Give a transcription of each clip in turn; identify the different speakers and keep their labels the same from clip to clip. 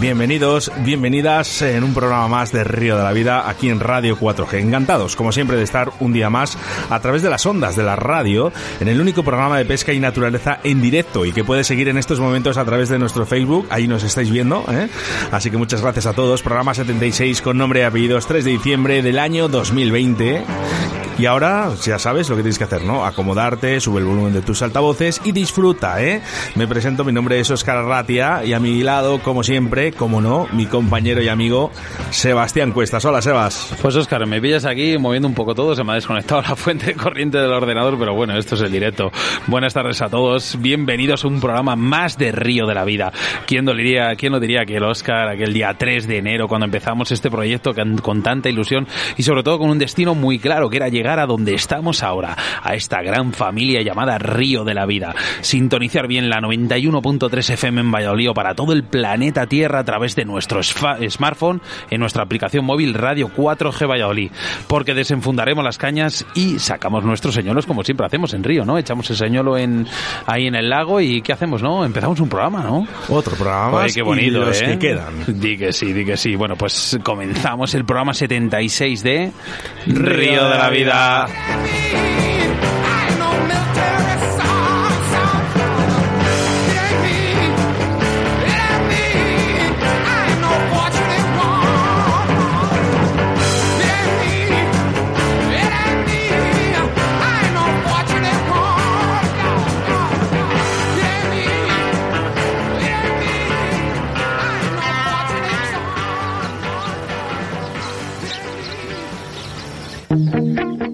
Speaker 1: Bienvenidos, bienvenidas en un programa más de Río de la Vida aquí en Radio 4G. Encantados, como siempre, de estar un día más a través de las ondas de la radio en el único programa de pesca y naturaleza en directo y que puedes seguir en estos momentos a través de nuestro Facebook. Ahí nos estáis viendo, ¿eh? Así que muchas gracias a todos. Programa 76 con nombre y apellidos 3 de diciembre del año 2020. Y ahora ya sabes lo que tienes que hacer, ¿no? Acomodarte, sube el volumen de tus altavoces y disfruta, ¿eh? Me presento, mi nombre es Oscar Ratia y a mi lado, como siempre, como no, mi compañero y amigo Sebastián Cuestas. Hola, Sebas.
Speaker 2: Pues Oscar, me pillas aquí moviendo un poco todo, se me ha desconectado la fuente de corriente del ordenador, pero bueno, esto es el directo. Buenas tardes a todos, bienvenidos a un programa más de Río de la Vida. ¿Quién diría, quién lo diría que el Oscar, aquel día 3 de enero, cuando empezamos este proyecto con tanta ilusión y sobre todo con un destino muy claro, que era llegar a donde estamos ahora, a esta gran familia llamada Río de la Vida. Sintonizar bien la 91.3 FM en Valladolid para todo el planeta Tierra a través de nuestro smartphone en nuestra aplicación móvil Radio 4G Valladolid, porque desenfundaremos las cañas y sacamos nuestros señuelos como siempre hacemos en Río, ¿no? Echamos el señuelo en, ahí en el lago y ¿qué hacemos, no? Empezamos un programa, ¿no?
Speaker 1: Otro programa.
Speaker 2: qué bonito,
Speaker 1: los
Speaker 2: ¿eh?
Speaker 1: que quedan.
Speaker 2: Di que sí, di que sí. Bueno, pues comenzamos el programa 76 de Río de la Vida. Bye.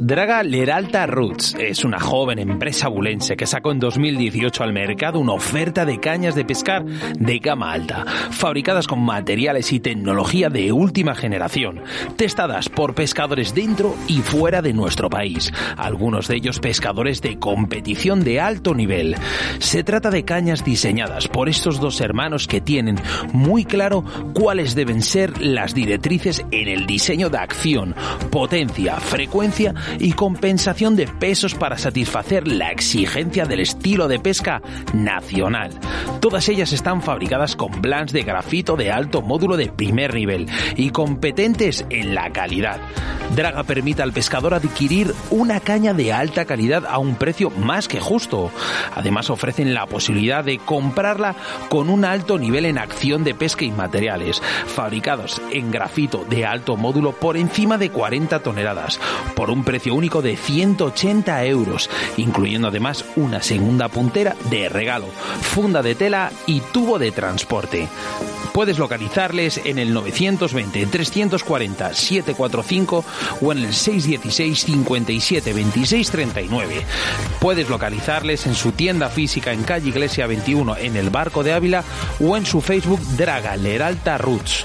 Speaker 2: Draga Leralta Roots es una joven empresa bulense que sacó en 2018 al mercado una oferta de cañas de pescar de gama alta, fabricadas con materiales y tecnología de última generación, testadas por pescadores dentro y fuera de nuestro país, algunos de ellos pescadores de competición de alto nivel. Se trata de cañas diseñadas por estos dos hermanos que tienen muy claro cuáles deben ser las directrices en el diseño de acción, potencia, frecuencia y compensación de pesos para satisfacer la exigencia del estilo de pesca nacional. Todas ellas están fabricadas con blancs de grafito de alto módulo de primer nivel y competentes en la calidad. Draga permite al pescador adquirir una caña de alta calidad a un precio más que justo. Además ofrecen la posibilidad de comprarla con un alto nivel en acción de pesca y materiales, fabricados en grafito de alto módulo por encima de 40 toneladas, por un precio único de 180 euros, incluyendo además una segunda puntera de regalo, funda de tela y tubo de transporte. Puedes localizarles en el 920 340 745 o en el 616 57 26 39. Puedes localizarles en su tienda física en calle Iglesia 21 en el Barco de Ávila o en su Facebook Draga Leralta Roots.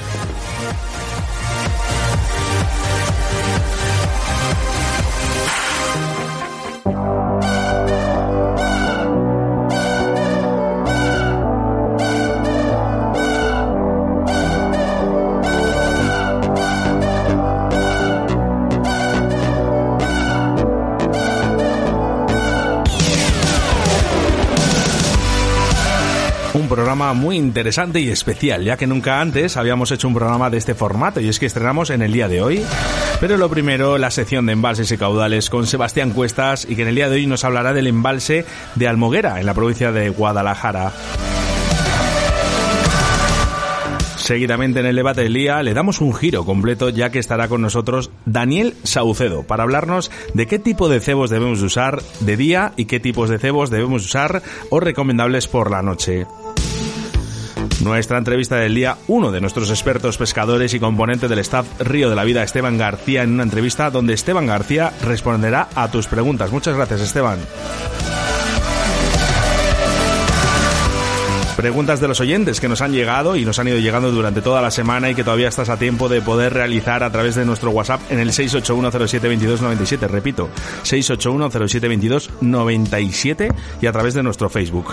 Speaker 1: Programa muy interesante y especial, ya que nunca antes habíamos hecho un programa de este formato y es que estrenamos en el día de hoy. Pero lo primero, la sección de embalses y caudales con Sebastián Cuestas y que en el día de hoy nos hablará del embalse de Almoguera, en la provincia de Guadalajara. Seguidamente en el debate del día le damos un giro completo ya que estará con nosotros Daniel Saucedo para hablarnos de qué tipo de cebos debemos usar de día y qué tipos de cebos debemos usar o recomendables por la noche. Nuestra entrevista del día, uno de nuestros expertos pescadores y componente del staff Río de la Vida, Esteban García, en una entrevista donde Esteban García responderá a tus preguntas. Muchas gracias, Esteban. Preguntas de los oyentes que nos han llegado y nos han ido llegando durante toda la semana y que todavía estás a tiempo de poder realizar a través de nuestro WhatsApp en el 681072297. Repito, 681072297 y a través de nuestro Facebook.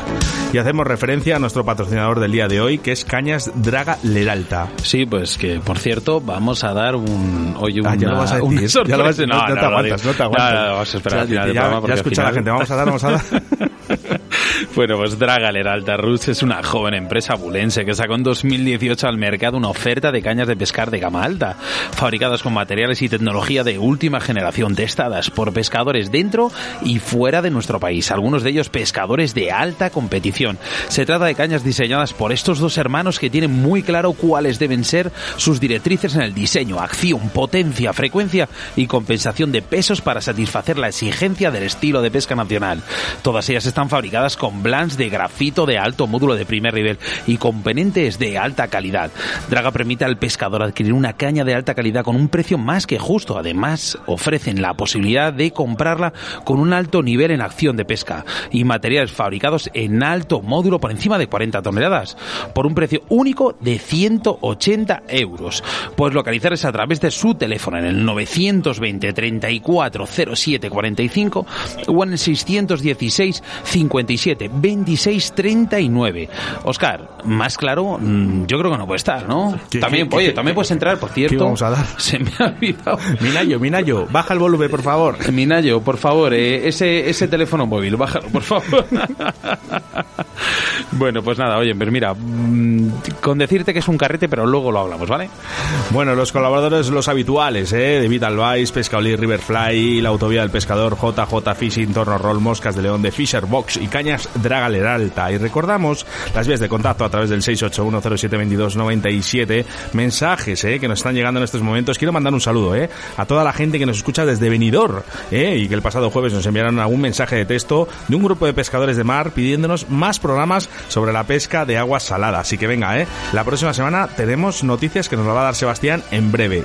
Speaker 1: Y hacemos referencia a nuestro patrocinador del día de hoy, que es Cañas Draga Leralta.
Speaker 2: Sí, pues que por cierto, vamos a dar un. Hoy una,
Speaker 1: Ah, ya lo vas a decir.
Speaker 2: una
Speaker 1: Ya
Speaker 2: sorpresa.
Speaker 1: lo vas- no, no te
Speaker 2: lo
Speaker 1: aguantas, no te aguantas.
Speaker 2: No, no, vamos a esperar
Speaker 1: O
Speaker 2: al final del
Speaker 1: ya-
Speaker 2: programa,
Speaker 1: ya
Speaker 2: al
Speaker 1: escucha la
Speaker 2: final-
Speaker 1: gente, vamos a dar, vamos a dar.
Speaker 2: Bueno, pues Draga Leralta Roots es una joven empresa bulense que sacó en 2018 al mercado una oferta de cañas de pescar de gama alta, fabricadas con materiales y tecnología de última generación, testadas por pescadores dentro y fuera de nuestro país, algunos de ellos pescadores de alta competición. Se trata de cañas diseñadas por estos dos hermanos que tienen muy claro cuáles deben ser sus directrices en el diseño, acción, potencia, frecuencia y compensación de pesos para satisfacer la exigencia del estilo de pesca nacional. Todas ellas están fabricadas con blancs de grafito de alto módulo de primer nivel y componentes de alta calidad. Draga permite al pescador adquirir una caña de alta calidad con un precio más que justo. Además, ofrecen la posibilidad de comprarla con un alto nivel en acción de pesca y materiales fabricados en alto módulo por encima de 40 toneladas por un precio único de 180 euros. Puedes localizarles a través de su teléfono en el 920 34 07 45 o en el 616 57 26 39. Oscar, más claro, mm, yo creo que no puede estar, ¿no?
Speaker 1: ¿Qué-
Speaker 2: también,
Speaker 1: qué-
Speaker 2: oye,
Speaker 1: qué-
Speaker 2: también puedes entrar, por cierto.
Speaker 1: vamos a dar?
Speaker 2: Se me ha olvidado.
Speaker 1: Minayo, Minayo, baja el volumen, por favor.
Speaker 2: Minayo, por favor, eh, ese, ese teléfono móvil, bájalo, por favor. bueno, pues nada, oye, mira, mm, con decirte que es un carrete, pero luego lo hablamos, ¿vale?
Speaker 1: Bueno, los colaboradores, los habituales, ¿eh? De Vital Vice, Pescaolí, Riverfly, la Autovía del Pescador, JJ Fishing, Torno Roll, Moscas de León, de Fisher Box y Cañas Draga Leralta. Y recordamos las vías de contacto a través del 681072297. Mensajes, ¿eh? Que nos están llegando en estos momentos. Quiero mandar un saludo, ¿eh? A toda la gente que nos escucha desde Benidorm, ¿eh? Y que el pasado jueves nos enviaron algún mensaje de texto de un grupo de pescadores de mar pidiéndonos más programas sobre la pesca de agua salada. Así que venga, ¿eh? La próxima semana tenemos noticias que nos la va a dar Sebastián en breve.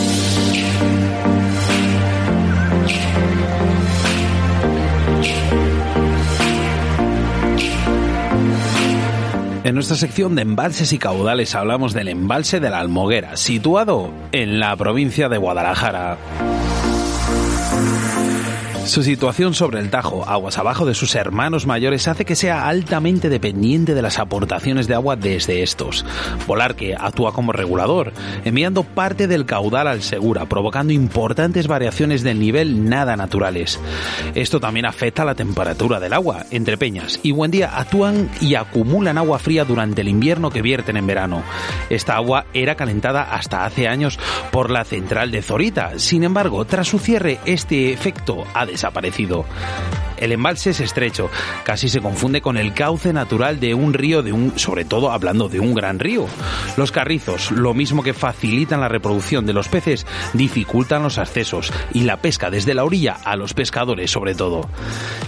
Speaker 2: En nuestra sección de embalses y caudales hablamos del embalse de la Almoguera, situado en la provincia de Guadalajara. Su situación sobre el Tajo, aguas abajo de sus hermanos mayores, hace que sea altamente dependiente de las aportaciones de agua desde estos. Volarque actúa como regulador, enviando parte del caudal al Segura, provocando importantes variaciones del nivel nada naturales. Esto también afecta la temperatura del agua. Entre Peñas y Buendía actúan y acumulan agua fría durante el invierno que vierten en verano. Esta agua era calentada hasta hace años por la central de Zorita. Sin embargo, tras su cierre, este efecto ha desaparecido. El embalse es estrecho, casi se confunde con el cauce natural de un río, de un, sobre todo hablando de un gran río. Los carrizos, lo mismo que facilitan la reproducción de los peces, dificultan los accesos y la pesca desde la orilla a los pescadores sobre todo.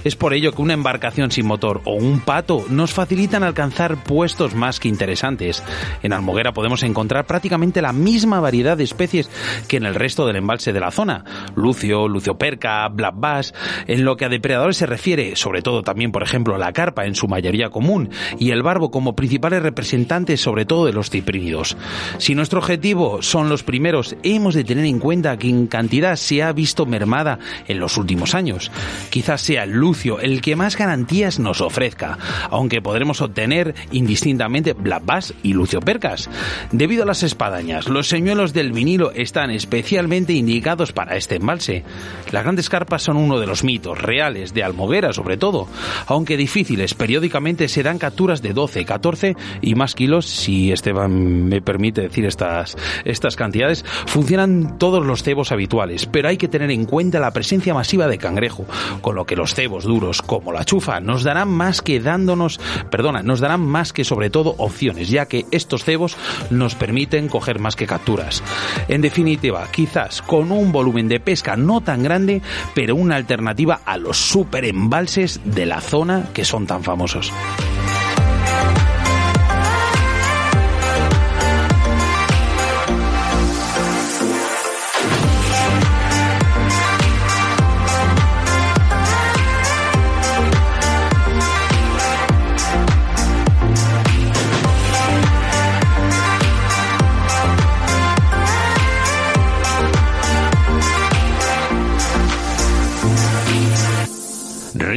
Speaker 2: Es por ello que una embarcación sin motor o un pato nos facilitan alcanzar puestos más que interesantes. En Almoguera podemos encontrar prácticamente la misma variedad de especies que en el resto del embalse de la zona. Lucio, lucio perca, black en lo que a depredadores se refiere, sobre todo también, por ejemplo, la carpa en su mayoría común y el barbo como principales representantes, sobre todo de los ciprínidos. Si nuestro objetivo son los primeros, hemos de tener en cuenta que en cantidad se ha visto mermada en los últimos años. Quizás sea el lucio el que más garantías nos ofrezca, aunque podremos obtener indistintamente black bass y lucio percas. Debido a las espadañas, los señuelos del vinilo están especialmente indicados para este embalse. Las grandes carpas son uno de los mitos reales de salmoguera sobre todo. Aunque difíciles, periódicamente se dan capturas de 12, 14 y más kilos, si Esteban me permite decir estas, estas cantidades, funcionan todos los cebos habituales, pero hay que tener en cuenta la presencia masiva de cangrejo, con lo que los cebos duros como la chufa nos darán más que dándonos, perdona, nos darán más que sobre todo opciones, ya que estos cebos nos permiten coger más que capturas. En definitiva, quizás con un volumen de pesca no tan grande, pero una alternativa a los super embalses de la zona que son tan famosos.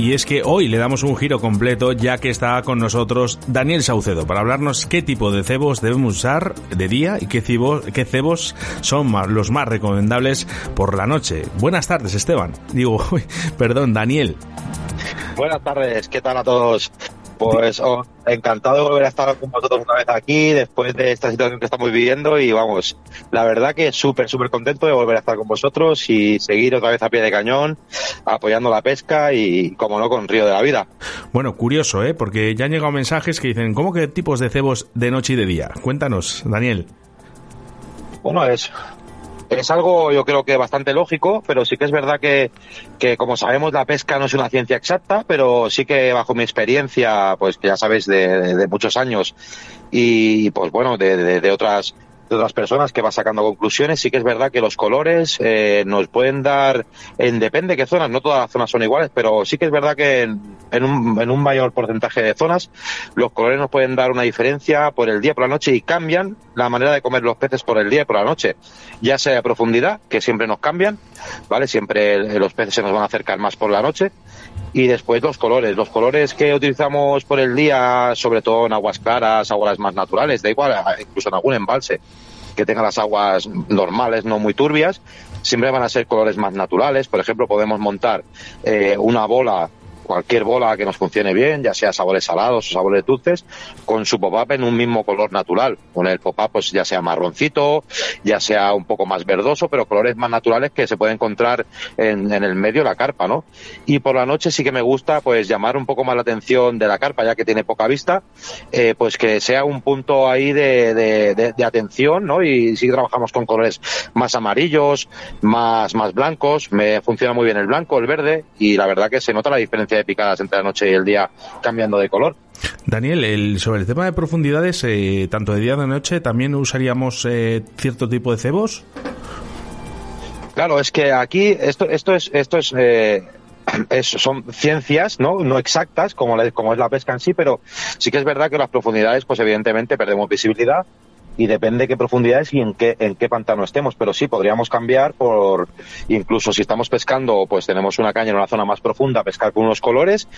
Speaker 1: Y es que hoy le damos un giro completo ya que está con nosotros Daniel Saucedo para hablarnos qué tipo de cebos debemos usar de día y qué cebos, qué cebos son los más recomendables por la noche. Buenas tardes, Esteban. Digo, perdón, Daniel.
Speaker 3: Buenas tardes, ¿qué tal a todos? Pues oh, encantado de volver a estar con vosotros una vez aquí después de esta situación que estamos viviendo y vamos, la verdad que súper, súper contento de volver a estar con vosotros y seguir otra vez a pie de cañón apoyando la pesca y, como no, con Río de la Vida.
Speaker 1: Bueno, curioso, ¿eh? Porque ya han llegado mensajes que dicen, ¿cómo que tipos de cebos de noche y de día? Cuéntanos, Daniel.
Speaker 3: Bueno, es es algo yo creo que bastante lógico, pero sí que es verdad que, que, como sabemos la pesca no es una ciencia exacta, pero sí que bajo mi experiencia, pues que ya sabéis de, de muchos años y pues bueno, de, de, de otras de otras personas que va sacando conclusiones. Sí que es verdad que los colores eh, nos pueden dar, en depende de qué zonas, no todas las zonas son iguales, pero sí que es verdad que en, en, un, en un mayor porcentaje de zonas los colores nos pueden dar una diferencia por el día por la noche y cambian la manera de comer los peces por el día y por la noche, ya sea a profundidad, que siempre nos cambian, ¿vale? Siempre los peces se nos van a acercar más por la noche y después los colores. Los colores que utilizamos por el día, sobre todo en aguas claras, aguas más naturales, da igual, incluso en algún embalse que tenga las aguas normales, no muy turbias, siempre van a ser colores más naturales. Por ejemplo, podemos montar eh, una bola cualquier bola que nos funcione bien, ya sea sabores salados o sabores dulces, con su pop-up en un mismo color natural. Con el pop-up, pues ya sea marroncito, ya sea un poco más verdoso, pero colores más naturales que se puede encontrar en, en el medio de la carpa, ¿no? Y por la noche sí que me gusta, pues, llamar un poco más la atención de la carpa, ya que tiene poca vista, eh, pues que sea un punto ahí de, atención, ¿no? Y sí trabajamos con colores más amarillos, más, más blancos, me funciona muy bien el blanco, el verde, y la verdad que se nota la diferencia de picadas entre la noche y el día cambiando de color.
Speaker 1: Daniel, el, sobre el tema de profundidades, eh, tanto de día como de noche, ¿también usaríamos eh, cierto tipo de cebos?
Speaker 3: Claro, es que aquí esto, esto es, esto es, eh, es, son ciencias no no exactas como, la, como es la pesca en sí pero sí que es verdad que las profundidades pues evidentemente perdemos visibilidad y depende de qué profundidades y en qué, en qué pantano estemos. Pero sí, podríamos cambiar por, incluso si estamos pescando, pues tenemos una caña en una zona más profunda, pescar con unos colores,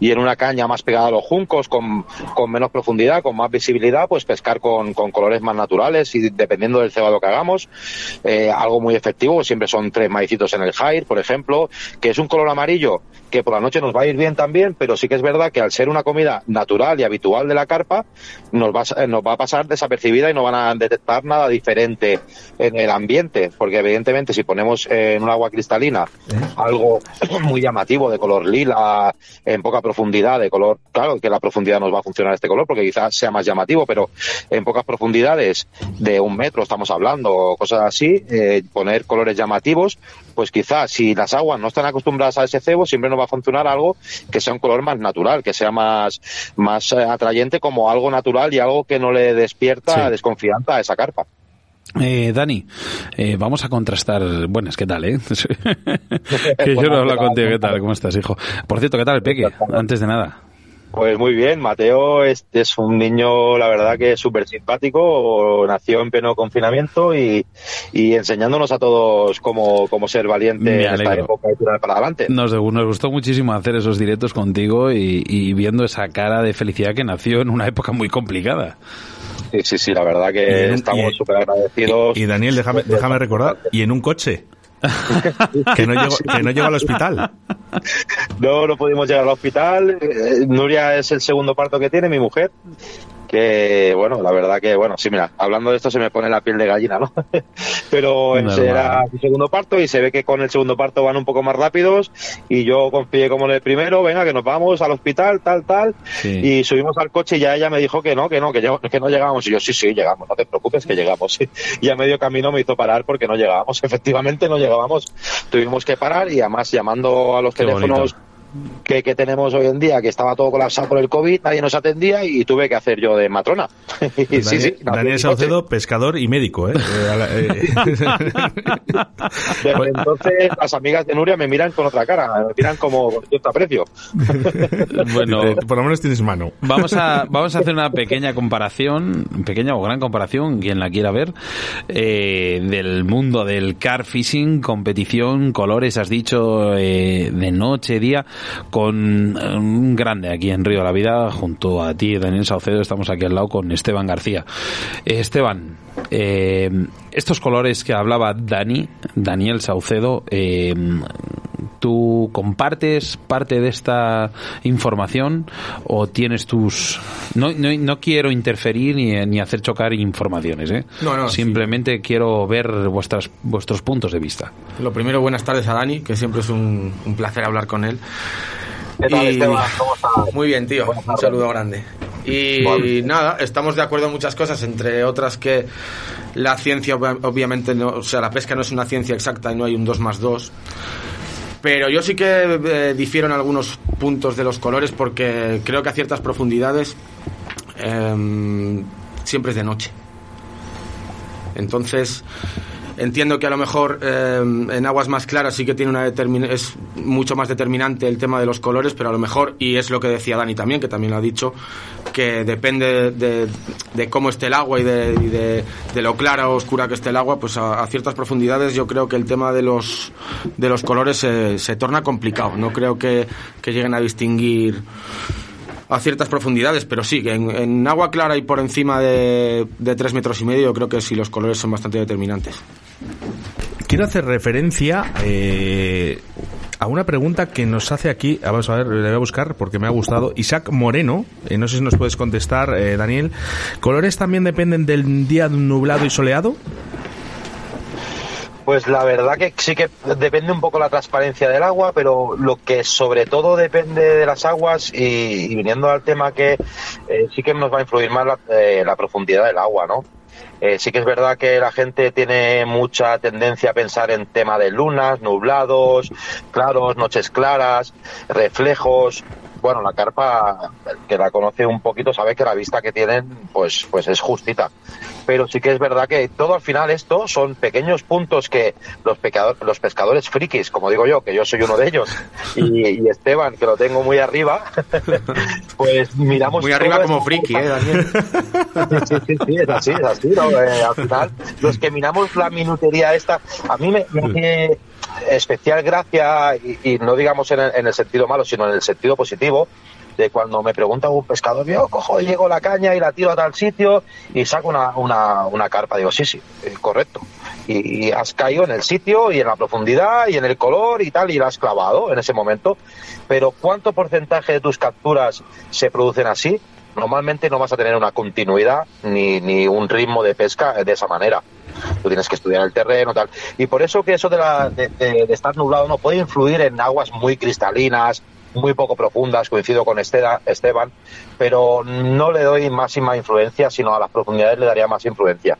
Speaker 3: y en una caña más pegada a los juncos, con, con menos profundidad, con más visibilidad, pues pescar con, colores más naturales y dependiendo del cebado que hagamos, eh, algo muy efectivo, siempre son tres maicitos en el jair, por ejemplo, que es un color amarillo que por la noche nos va a ir bien también, pero sí que es verdad que al ser una comida natural y habitual de la carpa, nos va, nos va a pasar desapercibida y no van a detectar nada diferente en el ambiente, porque evidentemente si ponemos en un agua cristalina ¿Eh? algo muy llamativo de color lila, en poca profundidad, de color, claro que la profundidad nos va a funcionar este color porque quizás sea más llamativo, pero en pocas profundidades de un metro estamos hablando, o cosas así, eh, poner colores llamativos, pues quizás si las aguas no están acostumbradas a ese cebo, siempre nos va a funcionar algo que sea un color más natural, que sea más, más eh, atrayente como algo natural y algo que no le despierta sí. desconfianza a esa carpa.
Speaker 2: Eh, Dani, eh, vamos a contrastar. Buenas, ¿qué tal, eh? que yo no hablo contigo, ¿qué tal? ¿Cómo estás, hijo? Por cierto, ¿qué tal el peque? Antes de nada.
Speaker 3: Pues muy bien, Mateo es, es un niño, la verdad que es súper simpático, nació en pleno confinamiento y, y enseñándonos a todos cómo, cómo ser valiente en esta época y tirar para adelante.
Speaker 2: Nos, nos gustó muchísimo hacer esos directos contigo y, y viendo esa cara de felicidad que nació en una época muy complicada.
Speaker 3: Sí, sí, sí, la verdad
Speaker 1: Y
Speaker 3: que
Speaker 1: en
Speaker 3: estamos
Speaker 1: y-
Speaker 3: súper agradecidos.
Speaker 1: Y Daniel, déjame, déjame recordar, y en un coche. Que, no llegó, que no al hospital.
Speaker 3: No, no pudimos llegar al hospital. Eh, Nuria es el segundo parto que tiene, mi mujer. Que, bueno, la verdad que, bueno, sí, mira, hablando de esto se me pone la piel de gallina, ¿no? Pero
Speaker 2: Normal.
Speaker 3: ese era su segundo parto y se ve que con el segundo parto van un poco más rápidos y yo confié como en el primero, venga, que nos vamos al hospital, tal, tal.
Speaker 2: Sí.
Speaker 3: Y subimos al coche y ya ella me dijo que no, que no, que, que no llegábamos. Y yo, sí, sí, llegamos, no te preocupes que llegamos. Y a medio camino me hizo parar porque no llegábamos. Efectivamente no llegábamos. Tuvimos que parar y además llamando a los
Speaker 2: Qué
Speaker 3: teléfonos
Speaker 2: bonito.
Speaker 3: Que, que tenemos hoy en día, que estaba todo colapsado por el COVID, nadie nos atendía y tuve que hacer yo de matrona. Sí,
Speaker 1: Daniel,
Speaker 3: sí,
Speaker 1: Daniel Saucedo, pescador y médico, ¿eh? Eh, eh.
Speaker 3: Desde entonces las amigas de Nuria me miran con otra cara, me miran como con cierto aprecio.
Speaker 2: Bueno,
Speaker 1: por lo menos tienes mano.
Speaker 2: Vamos a, vamos a hacer una pequeña comparación, pequeña o gran comparación, quien la quiera ver, eh, del mundo del car fishing, competición, colores, has dicho, eh, de noche, día, con eh, un grande aquí en Río de la Vida, junto a ti, Daniel Saucedo, estamos aquí al lado con Esteban García. Eh, Esteban, eh, estos colores que hablaba Dani, Daniel Saucedo, eh, ¿Tú compartes parte de esta información o tienes tus... No, no, no quiero interferir ni, ni hacer chocar informaciones, ¿eh?
Speaker 4: No, no,
Speaker 2: Simplemente quiero ver vuestras, vuestros puntos de vista.
Speaker 4: Lo primero, buenas tardes a Dani, que siempre es un, un placer hablar con él.
Speaker 3: ¿Qué tal,
Speaker 4: Y-
Speaker 3: Esteban? ¿Cómo estás?
Speaker 4: Muy bien, tío. Un saludo grande. Y
Speaker 3: Vale.
Speaker 4: nada, estamos de acuerdo en muchas cosas, entre otras que la ciencia, obvia- obviamente, no, o sea, la pesca no es una ciencia exacta y no hay un 2 más 2. Pero yo sí que eh, difiero en algunos puntos de los colores porque creo que a ciertas profundidades em, siempre es de noche. Entonces, entiendo que a lo mejor eh, en aguas más claras sí que tiene una es mucho más determinante el tema de los colores, pero a lo mejor, y es lo que decía Dani también, que también lo ha dicho, que depende de, de cómo esté el agua y, de, de- lo clara o oscura que esté el agua, pues a, a ciertas profundidades yo creo que el tema de los, de los colores se, se torna complicado. No creo que, que lleguen a distinguir a ciertas profundidades, pero sí, en, en agua clara y por encima de, tres metros y medio, creo que sí los colores son bastante determinantes.
Speaker 1: Quiero hacer referencia eh, a una pregunta que nos hace aquí, ah, vamos a ver, le voy a buscar porque me ha gustado, Isaac Moreno, eh, no sé si nos puedes contestar, eh, Daniel, ¿colores también dependen del día nublado y soleado?
Speaker 3: Pues la verdad que sí que depende un poco la transparencia del agua, pero lo que sobre todo depende de las aguas y, viniendo al tema que eh, sí que nos va a influir más la, eh, profundidad del agua, ¿no? Eh, sí que es verdad que la gente tiene mucha tendencia a pensar en tema de lunas, nublados, claros, noches claras, reflejos. Bueno, la carpa, que la conoce un poquito sabe que la vista que tienen, pues, pues es justita. Pero sí que es verdad que todo al final esto son pequeños puntos que los, pecador- los pescadores frikis, como digo yo, que yo soy uno de ellos, y, y Esteban, que lo tengo muy arriba, pues miramos
Speaker 4: Muy arriba como friki, ¿eh, Daniel?
Speaker 3: Sí, sí, sí, es así, es así, ¿no? Eh, al final, los que miramos la minutería esta, a mí me, me hace especial gracia, y, no digamos en el, en el sentido malo, sino en el sentido positivo, de cuando me pregunta un pescador, yo cojo, llego la caña y la tiro a tal sitio y saco una, una, una carpa. Digo, sí, sí, eh, correcto. Y, y has caído en el sitio y en la profundidad y en el color y tal, y la has clavado en ese momento. Pero ¿cuánto porcentaje de tus capturas se producen así? Normalmente no vas a tener una continuidad ni, ni un ritmo de pesca de esa manera. Tú tienes que estudiar el terreno tal. Y por eso que eso de, la, de, de- estar nublado no puede influir en aguas muy cristalinas, muy poco profundas, coincido con Esteban, pero no le doy máxima influencia, sino a las profundidades le daría más influencia.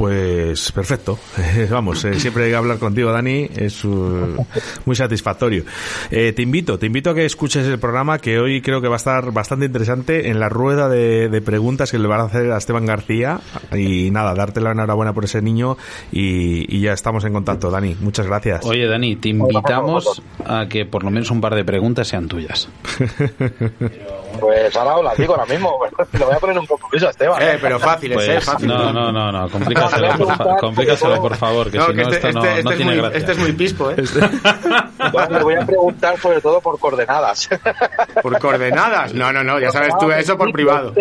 Speaker 1: Pues perfecto. Vamos, eh, siempre hablar contigo, Dani, es uh, muy satisfactorio. Eh, te invito, te invito a que escuches el programa que hoy creo que va a estar bastante interesante en la rueda de, de preguntas que le van a hacer a Esteban García. Y nada, darte la enhorabuena por ese niño y, y ya estamos en contacto, Dani. Muchas gracias.
Speaker 2: Oye, Dani, te invitamos a que por lo menos un par de preguntas sean tuyas.
Speaker 3: Pues ahora os las digo ahora mismo. Le voy a poner un compromiso a Esteban.
Speaker 4: Eh, pero fáciles,
Speaker 2: Pues,
Speaker 4: eh, fácil.
Speaker 2: no, no, no, no, complícaselo, por, fa- complícaselo, por favor, que
Speaker 4: No,
Speaker 2: si
Speaker 4: que
Speaker 2: no,
Speaker 4: este,
Speaker 2: esto no,
Speaker 4: este-
Speaker 2: no
Speaker 4: este es
Speaker 2: tiene
Speaker 4: muy,
Speaker 2: gracia.
Speaker 4: este es muy pispo, ¿eh?
Speaker 3: Bueno, le voy a preguntar sobre todo por coordenadas.
Speaker 4: Por coordenadas. No, no, no, ya sabes tú eso por privado.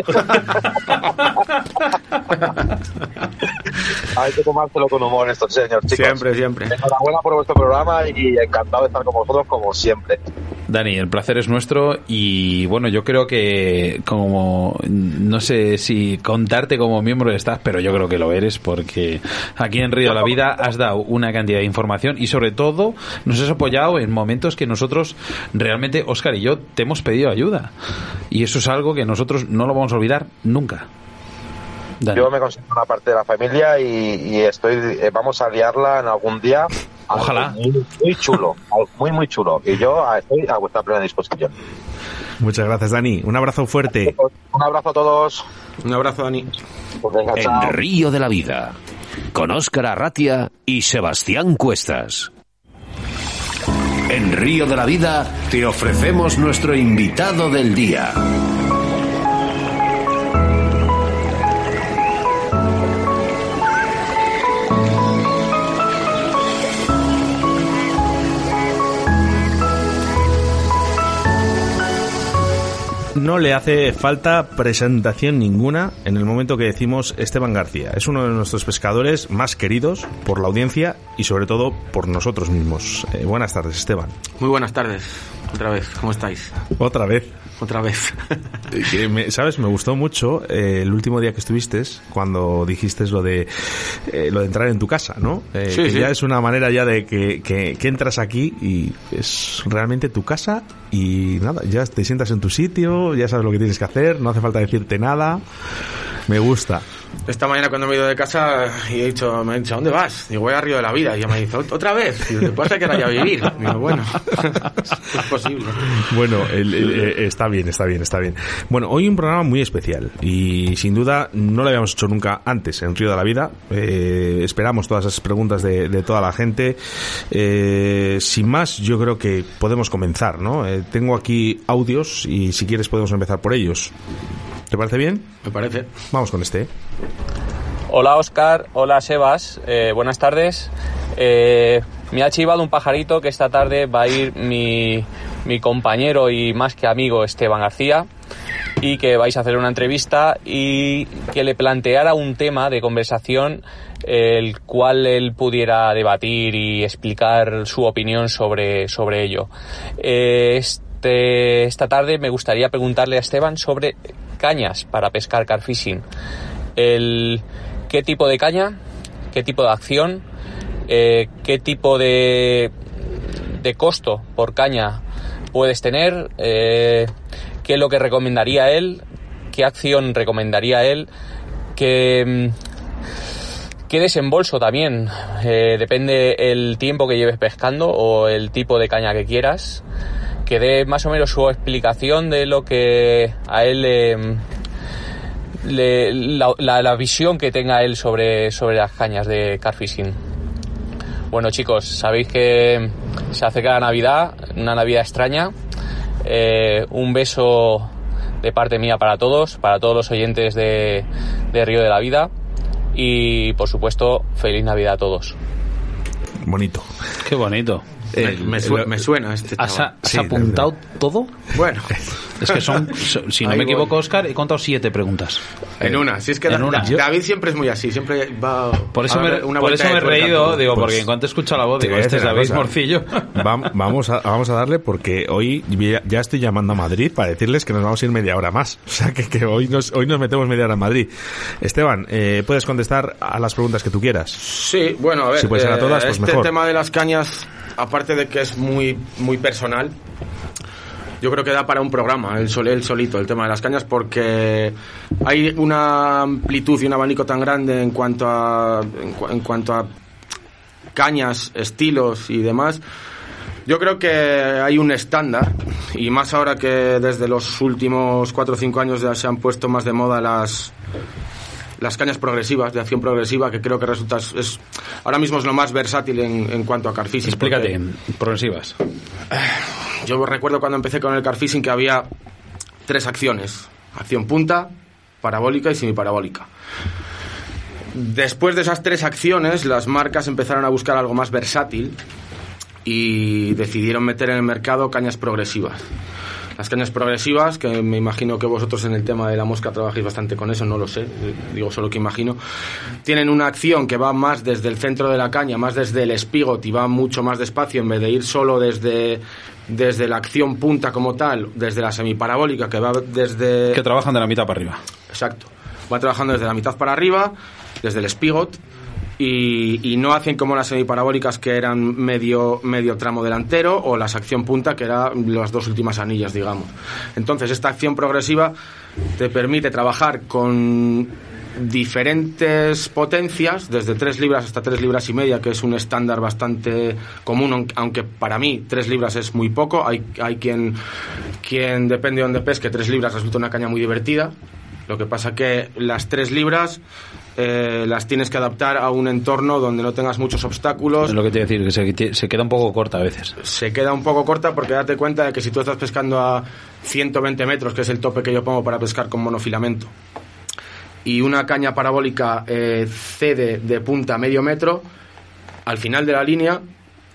Speaker 3: Hay que tomárselo con humor esto, señor, chicos.
Speaker 4: Siempre, siempre.
Speaker 3: Enhorabuena por vuestro programa y encantado de estar con vosotros como siempre.
Speaker 2: Dani, el placer es nuestro y bueno, yo creo que como no sé si contarte como miembro estás, pero yo creo que lo eres porque aquí en Río de la Vida has dado una cantidad de información y sobre todo nos has apoyado en momentos que nosotros realmente, Oscar y yo, te hemos pedido ayuda y eso es algo que nosotros no lo vamos a olvidar nunca.
Speaker 3: Yo me considero una parte de la familia y, y estoy, eh, vamos a liarla en algún día.
Speaker 2: Ojalá.
Speaker 3: Muy, muy chulo, muy, muy chulo. Y yo estoy a vuestra plena disposición.
Speaker 1: Muchas gracias, Dani. Un abrazo fuerte.
Speaker 3: Un abrazo a todos.
Speaker 4: Un abrazo, Dani.
Speaker 3: Pues venga, chao.
Speaker 5: En Río de la Vida, con Óscar Arratia y Sebastián Cuestas. En Río de la Vida te ofrecemos nuestro invitado del día.
Speaker 1: No le hace falta presentación ninguna en el momento que decimos Esteban García. Es uno de nuestros pescadores más queridos por la audiencia y sobre todo por nosotros mismos. Eh, buenas tardes, Esteban.
Speaker 4: Muy buenas tardes. Otra vez, ¿cómo estáis?
Speaker 1: Otra vez.
Speaker 4: Otra vez.
Speaker 1: Eh, que me- ¿Sabes? Me gustó mucho eh, el último día que estuviste cuando dijiste lo de eh, lo de entrar en tu casa, ¿no? Eh,
Speaker 4: Sí,
Speaker 1: que
Speaker 4: sí.
Speaker 1: ya es una manera ya de que, que- que entras aquí y es realmente tu casa y nada, ya te sientas en tu sitio, ya sabes lo que tienes que hacer, no hace falta decirte nada. Me gusta.
Speaker 4: Esta mañana cuando me he ido de casa y he dicho, me ha dicho, ¿a dónde vas? Digo, voy a Río de la Vida. Y ella me dice, ¿otra vez? Digo, ¿te puedes quedar allá a vivir? Digo, bueno, es posible.
Speaker 1: Bueno, el- el- eh, está bien, está bien, está bien. Bueno, hoy un programa muy especial y sin duda no lo habíamos hecho nunca antes en Río de la Vida. Eh, esperamos todas esas preguntas de, de toda la gente. Eh, sin más, yo creo que podemos comenzar, ¿no? Eh, tengo aquí audios y si quieres podemos empezar por ellos. ¿Te parece bien?
Speaker 4: Me parece.
Speaker 1: Vamos con este.
Speaker 6: Hola Oscar, hola Sebas, eh, buenas tardes. Eh, me ha chivado un pajarito que esta tarde va a ir mi, mi compañero y más que amigo Esteban García y que vais a hacer una entrevista y que le planteara un tema de conversación el cual él pudiera debatir y explicar su opinión sobre, sobre ello. Eh, este, esta tarde me gustaría preguntarle a Esteban sobre cañas para pescar carfishing. El, ¿Qué tipo de caña? ¿Qué tipo de acción? Eh, ¿Qué tipo de, de costo por caña puedes tener? Eh, ¿Qué es lo que recomendaría él? ¿Qué acción recomendaría él? ¿Qué, qué desembolso también? Eh, depende el tiempo que lleves pescando o el tipo de caña que quieras. Que dé más o menos su explicación de lo que a él le, le- la, la- la visión que tenga él sobre, sobre las cañas de carfishing. Bueno chicos, sabéis que se acerca la Navidad, una Navidad extraña. Eh, un beso de parte mía para todos, para todos los oyentes de, de Río de la Vida. Y por supuesto, feliz Navidad a todos.
Speaker 1: Bonito.
Speaker 2: Qué bonito.
Speaker 4: Me,
Speaker 1: Eh,
Speaker 4: me su- me suena este
Speaker 2: ¿Has,
Speaker 4: chaval.
Speaker 2: has
Speaker 1: Sí,
Speaker 2: apuntado todo?
Speaker 4: Bueno,
Speaker 2: Es que son, so- si no
Speaker 4: Ahí
Speaker 2: me
Speaker 4: voy.
Speaker 2: equivoco, Oscar, he contado siete preguntas.
Speaker 4: en una. Si es que
Speaker 2: En
Speaker 4: Da-
Speaker 2: una.
Speaker 4: Da- David siempre es muy así, siempre va
Speaker 2: Por eso
Speaker 4: a
Speaker 2: me,
Speaker 4: una
Speaker 2: por eso me he reído,
Speaker 4: todo.
Speaker 2: digo,
Speaker 1: Pues,
Speaker 2: porque en cuanto he escuchado la voz, digo, este es David
Speaker 1: cosa.
Speaker 2: Morcillo.
Speaker 1: Vam- vamos, a, vamos a darle porque hoy ya- estoy llamando a Madrid para decirles que nos vamos a ir media hora más. O sea, que, que hoy, nos, hoy nos metemos media hora en Madrid. Esteban, eh, puedes contestar a las preguntas que tú quieras.
Speaker 4: Sí, bueno, a ver.
Speaker 1: Si puede ser a todas, pues
Speaker 4: este
Speaker 1: mejor.
Speaker 4: tema de las cañas, aparte de que es muy, muy personal, yo creo que da para un programa, el, sol, el solito, el tema de las cañas, porque hay una amplitud y un abanico tan grande en cuanto a, en, cuanto a cañas, estilos y demás. Yo creo que hay un estándar, y más ahora que desde los últimos 4 o 5 años ya se han puesto más de moda las, las cañas progresivas, de acción progresiva, que creo que resulta es, ahora mismo es lo más versátil en, en cuanto a carfishing.
Speaker 2: Explícate, progresivas.
Speaker 4: Yo recuerdo cuando empecé con el carfishing que había tres acciones. Acción punta, parabólica y semiparabólica. Después de esas tres acciones, las marcas empezaron a buscar algo más versátil y decidieron meter en el mercado cañas progresivas. Las cañas progresivas, que me imagino que vosotros en el tema de la mosca trabajáis bastante con eso, no lo sé, digo solo que imagino, tienen una acción que va más desde el centro de la caña, más desde el espigot y va mucho más despacio en vez de ir solo desde, desde la acción punta como tal, desde la semiparabólica que va desde...
Speaker 2: Que trabajan de la mitad para arriba.
Speaker 4: Exacto. Va trabajando desde la mitad para arriba, desde el espigot y, no hacen como las semiparabólicas que eran medio, medio tramo delantero o las acción punta que eran las dos últimas anillas, digamos. Entonces, esta acción progresiva te permite trabajar con diferentes potencias, desde 3 libras hasta 3 libras y media, que es un estándar bastante común, aunque para mí 3 libras es muy poco. Hay, hay quien, quien, depende de dónde pesque, 3 libras resulta una caña muy divertida. Lo que pasa que las 3 libras eh, las tienes que adaptar a un entorno donde no tengas muchos obstáculos.
Speaker 2: Es lo que te decir, que se, queda un poco corta a veces.
Speaker 4: Se queda un poco corta porque date cuenta de que si tú estás pescando a 120 metros, que es el tope que yo pongo para pescar con monofilamento, y una caña parabólica eh, cede de punta medio metro, al final de la línea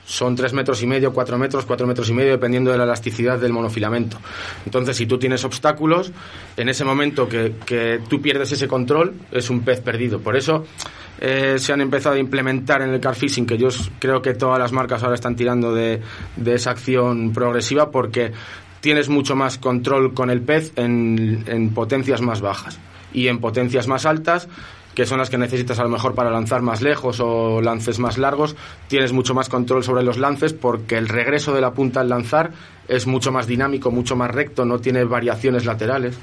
Speaker 4: son 3 metros y medio, 4 metros, 4 metros y medio, dependiendo de la elasticidad del monofilamento. Entonces, si tú tienes obstáculos, en ese momento que, que tú pierdes ese control, es un pez perdido. Por eso eh, se han empezado a implementar en el car fishing, que yo creo que todas las marcas ahora están tirando de, de esa acción progresiva, porque tienes mucho más control con el pez en potencias más bajas. Y en potencias más altas que son las que necesitas a lo mejor para lanzar más lejos o lances más largos, tienes mucho más control sobre los lances porque el regreso de la punta al lanzar es mucho más dinámico, mucho más recto, no tiene variaciones laterales.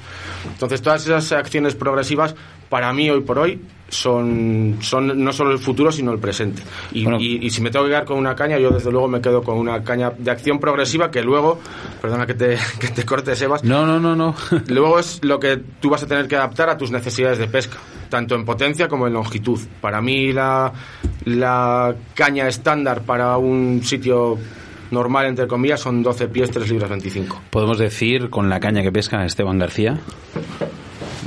Speaker 4: Entonces, todas esas acciones progresivas, para mí hoy por hoy, son, son no solo el futuro, sino el presente. Y, si me tengo que quedar con una caña, yo desde luego me quedo con una caña de acción progresiva que luego, perdona que te, que te corte, Sebas.
Speaker 2: No, no, no, no.
Speaker 4: luego es lo que tú vas a tener que adaptar a tus necesidades de pesca, tanto en potencia como en longitud. Para mí, la, la caña estándar para un sitio normal, entre comillas, son 12 pies, 3 libras 25.
Speaker 2: ¿Podemos decir con la caña que pesca Esteban García?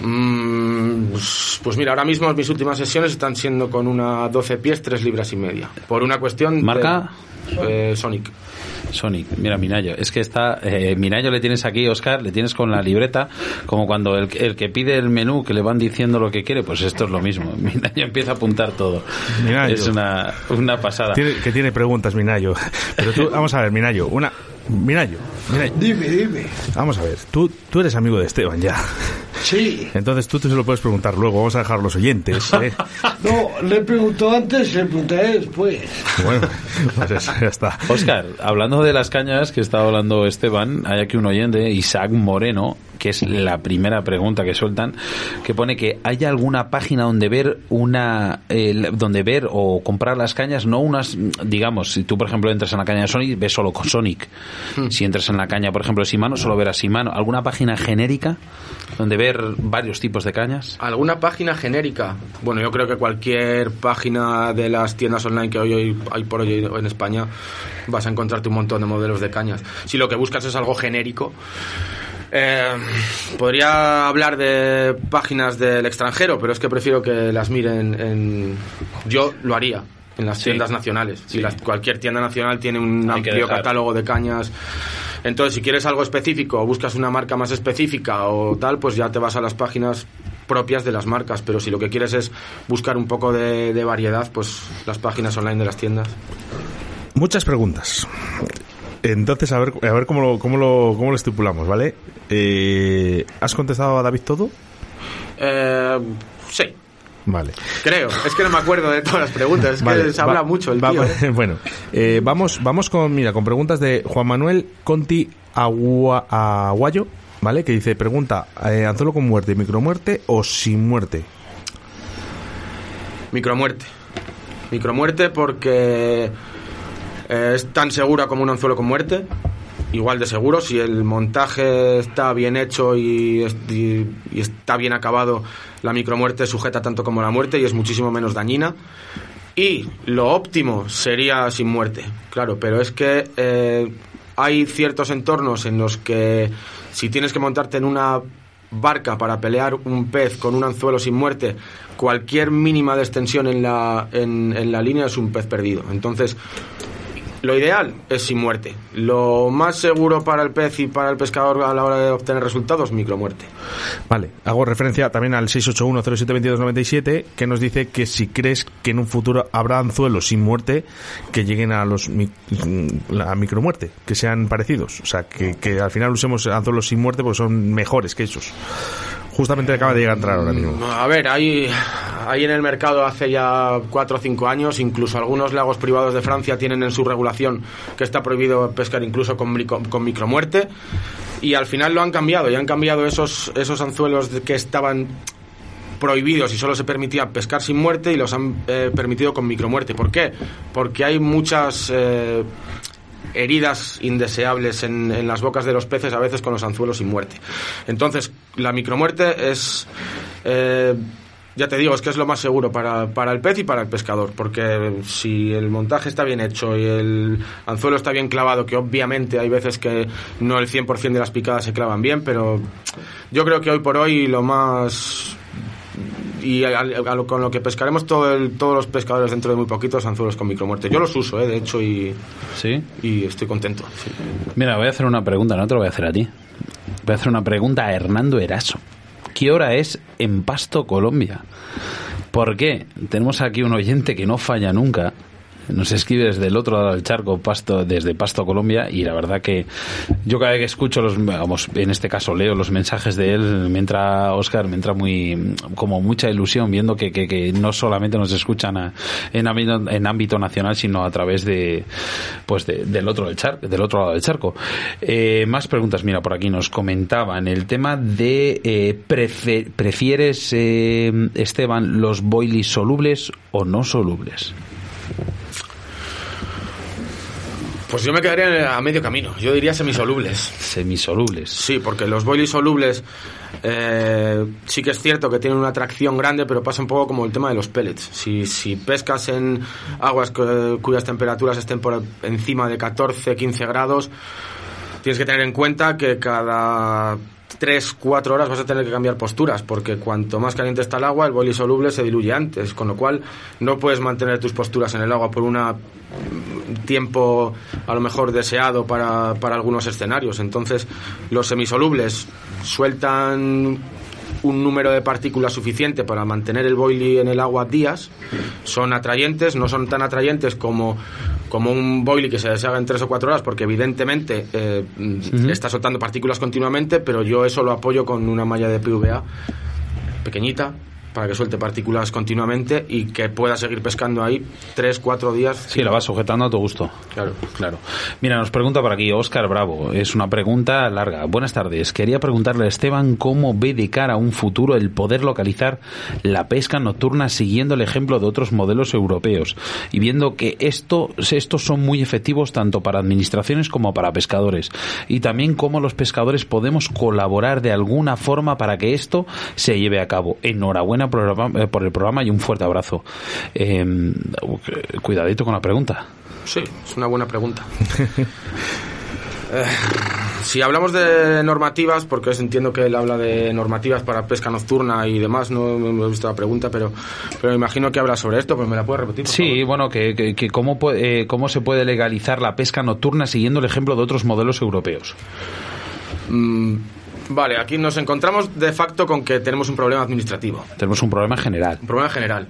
Speaker 4: Mm, pues, pues mira, ahora mismo mis últimas sesiones están siendo con una 12 pies, 3 libras y media. Por una cuestión...
Speaker 2: ¿Marca?
Speaker 4: Eh, Sonic.
Speaker 2: Sonic, mira Minayo, es que está, eh, Minayo le tienes aquí, Oscar, le tienes con la libreta, como cuando el, el, que pide el menú, que le van diciendo lo que quiere, pues esto es lo mismo. Minayo empieza a apuntar todo. Es una, una pasada.
Speaker 1: que tiene preguntas, Minayo. Pero tú, vamos a ver, Minayo, una, Minayo, Minayo.
Speaker 7: Dime, dime.
Speaker 1: Vamos a ver, tú, tú eres amigo de Esteban ya.
Speaker 7: Sí.
Speaker 1: Entonces tú te se lo puedes preguntar luego, vamos a dejar los oyentes. ¿eh?
Speaker 7: no, le preguntó antes, le preguntaré después.
Speaker 1: Bueno, pues eso, ya está.
Speaker 2: Oscar, hablando de las cañas que estaba hablando Esteban, hay aquí un oyente, Isaac Moreno, que es la primera pregunta que sueltan, que pone que hay alguna página donde ver una, eh, donde ver o comprar las cañas, no unas, digamos, si tú por ejemplo entras en la caña de Sonic, ves solo con Sonic. Hmm. Si entras en la caña, por ejemplo, de Shimano, solo verás Shimano. ¿Alguna página genérica donde ver varios tipos de cañas?
Speaker 4: ¿Alguna página genérica? Bueno, yo creo que cualquier página de las tiendas online que hoy hay por hoy en España vas a encontrarte un montón de modelos de cañas. Si lo que buscas es algo genérico, eh, podría hablar de páginas del extranjero, pero es que prefiero que las miren en... Yo lo haría en las tiendas nacionales. Si cualquier tienda nacional tiene un amplio catálogo de cañas. Entonces, si quieres algo específico o buscas una marca más específica o tal, pues ya te vas a las páginas propias de las marcas. Pero si lo que quieres es buscar un poco de, de variedad, pues las páginas online de las tiendas.
Speaker 1: Muchas preguntas. Entonces, a ver, a ver cómo, lo, cómo, lo, cómo lo estipulamos, ¿vale? Eh, ¿Has contestado a David todo?
Speaker 4: Eh, sí.
Speaker 1: Vale.
Speaker 4: Creo, es que no me acuerdo de todas las preguntas, es que se habla mucho el tío. ¿eh?
Speaker 1: Bueno, eh, vamos, vamos con, mira, con preguntas de Juan Manuel Conti Agua, Aguayo, ¿vale? Que dice, pregunta, eh, ¿anzuelo con muerte, micromuerte o sin muerte?
Speaker 4: Micromuerte. Micromuerte porque eh, es tan segura como un anzuelo con muerte. Igual de seguro, si el montaje está bien hecho y, es- y- y está bien acabado, la micromuerte sujeta tanto como la muerte y es muchísimo menos dañina. Y lo óptimo sería sin muerte, claro, pero es que eh, hay ciertos entornos en los que si tienes que montarte en una barca para pelear un pez con un anzuelo sin muerte, cualquier mínima de extensión en la, en, en la línea es un pez perdido. Entonces, lo ideal es sin muerte. Lo más seguro para el pez y para el pescador a la hora de obtener resultados, micromuerte.
Speaker 1: Vale, hago referencia también al 681072297 que nos dice que si crees que en un futuro habrá anzuelos sin muerte que lleguen a los mi- la micromuerte, que sean parecidos, o sea, que, que al final usemos anzuelos sin muerte porque son mejores que esos. Justamente acaba de llegar a entrar ahora mismo.
Speaker 4: A ver, hay, hay en el mercado hace ya cuatro o cinco años, incluso algunos lagos privados de Francia tienen en su regulación que está prohibido pescar incluso con, con micromuerte. Y al final lo han cambiado, y han cambiado esos, esos anzuelos que estaban prohibidos y solo se permitía pescar sin muerte y los han eh, permitido con micromuerte. ¿Por qué? Porque hay muchas eh, heridas indeseables en, las bocas de los peces a veces con los anzuelos sin muerte. Entonces, la micromuerte es... eh, ya te digo, es que es lo más seguro para, para el pez y para el pescador, porque si el montaje está bien hecho y el anzuelo está bien clavado, que obviamente hay veces que no el 100% de las picadas se clavan bien, pero yo creo que hoy por hoy lo más y a- a lo- con lo que pescaremos todo el- todos los pescadores dentro de muy poquitos anzuelos con micromuerte. Yo los uso, eh, de hecho, y,
Speaker 2: ¿Sí?
Speaker 4: y estoy contento. sí.
Speaker 2: Mira, voy a hacer una pregunta, no te lo voy a hacer a ti. Voy a hacer una pregunta a Hernando Eraso. ¿Qué hora es en Pasto, Colombia? ¿Por qué? Tenemos aquí un oyente que no falla nunca. Nos escribe desde el otro lado del charco, Pasto, desde Pasto, Colombia, y la verdad que yo cada vez que escucho los, vamos, en este caso leo los mensajes de él, me entra Oscar, me entra muy, como mucha ilusión viendo que, que, que no solamente nos escuchan a- en, ámbito, en ámbito nacional, sino a través de, pues de- del otro del charco, del otro lado del charco. Eh, más preguntas, mira, por aquí nos comentaban el tema de eh, prefieres, eh, Esteban, los boilies solubles o no solubles.
Speaker 4: Pues yo me quedaría a medio camino. Yo diría semisolubles.
Speaker 2: Semisolubles.
Speaker 4: Sí, porque los boilies solubles eh, sí que es cierto que tienen una atracción grande, pero pasa un poco como el tema de los pellets. Si, si pescas en aguas cu- cuyas temperaturas estén por encima de 14, 15 grados, tienes que tener en cuenta que cada 3, 4 horas vas a tener que cambiar posturas, porque cuanto más caliente está el agua, el boilie soluble se diluye antes, con lo cual no puedes mantener tus posturas en el agua por un tiempo a lo mejor deseado para, para algunos escenarios. Entonces, los semisolubles sueltan un número de partículas suficiente para mantener el boilie en el agua días, son atrayentes, no son tan atrayentes como, como un boilie que se deshaga en tres o cuatro horas, porque evidentemente eh, está soltando partículas continuamente, pero yo eso lo apoyo con una malla de PVA pequeñita para que suelte partículas continuamente y que pueda seguir pescando ahí tres, cuatro días.
Speaker 2: Sí, la vas sujetando a tu gusto.
Speaker 4: Claro.
Speaker 2: Claro. Mira, nos pregunta por aquí Óscar Bravo. Es una pregunta larga. Buenas tardes. Quería preguntarle a Esteban cómo ve de cara a un futuro el poder localizar la pesca nocturna siguiendo el ejemplo de otros modelos europeos y viendo que esto, estos son muy efectivos tanto para administraciones como para pescadores. Y también cómo los pescadores podemos colaborar de alguna forma para que esto se lleve a cabo. Enhorabuena por el programa, eh, por el programa y un fuerte abrazo. Eh, cuidadito con la pregunta.
Speaker 4: Sí, es una buena pregunta. Eh, si hablamos de normativas, porque entiendo que él habla de normativas para pesca nocturna y demás, no, no he visto la pregunta, pero, pero imagino que habla sobre esto, pues me la puedes repetir. por
Speaker 2: Sí,
Speaker 4: favor?
Speaker 2: bueno, que, que- que cómo, puede- eh, cómo se puede legalizar la pesca nocturna siguiendo el ejemplo de otros modelos europeos.
Speaker 4: Mm, vale, aquí nos encontramos de facto con que tenemos un problema administrativo.
Speaker 2: Tenemos un problema general.
Speaker 4: Un problema general.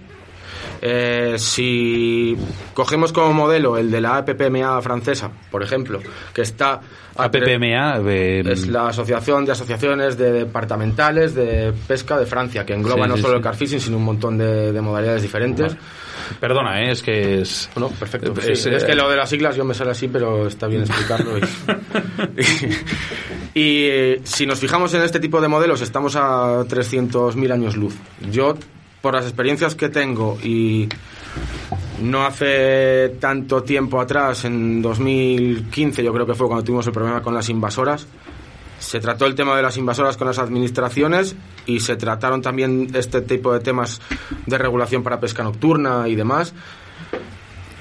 Speaker 4: Eh, si cogemos como modelo el de la APPMA francesa, por ejemplo, que está...
Speaker 2: APPMA eh,
Speaker 4: es la Asociación de Asociaciones de Departamentales de Pesca de Francia, que engloba
Speaker 2: Sí,
Speaker 4: no
Speaker 2: sí,
Speaker 4: solo
Speaker 2: sí.
Speaker 4: el carfishing, sino un montón de, de modalidades diferentes.
Speaker 2: Perdona, eh, es que es...
Speaker 4: No, perfecto.
Speaker 2: Es,
Speaker 4: es,
Speaker 2: eh,
Speaker 4: que lo de las siglas yo me sale así, pero está bien explicarlo. Y, y, eh, si nos fijamos en este tipo de modelos, estamos a 300.000 años luz. Yo, por las experiencias que tengo y no hace tanto tiempo atrás, en 2015 yo creo que fue cuando tuvimos el problema con las invasoras, se trató el tema de las invasoras con las administraciones y se trataron también este tipo de temas de regulación para pesca nocturna y demás.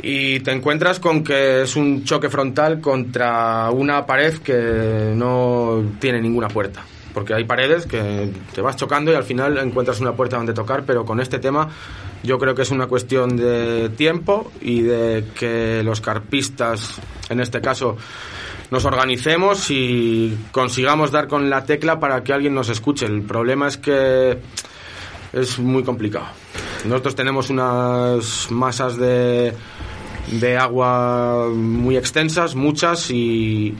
Speaker 4: Y te encuentras con que es un choque frontal contra una pared que no tiene ninguna puerta. Porque hay paredes que te vas chocando y al final encuentras una puerta donde tocar, pero con este tema yo creo que es una cuestión de tiempo y de que los carpistas, en este caso, nos organicemos y consigamos dar con la tecla para que alguien nos escuche. El problema es que es muy complicado. Nosotros tenemos unas masas de, de agua muy extensas, muchas, y,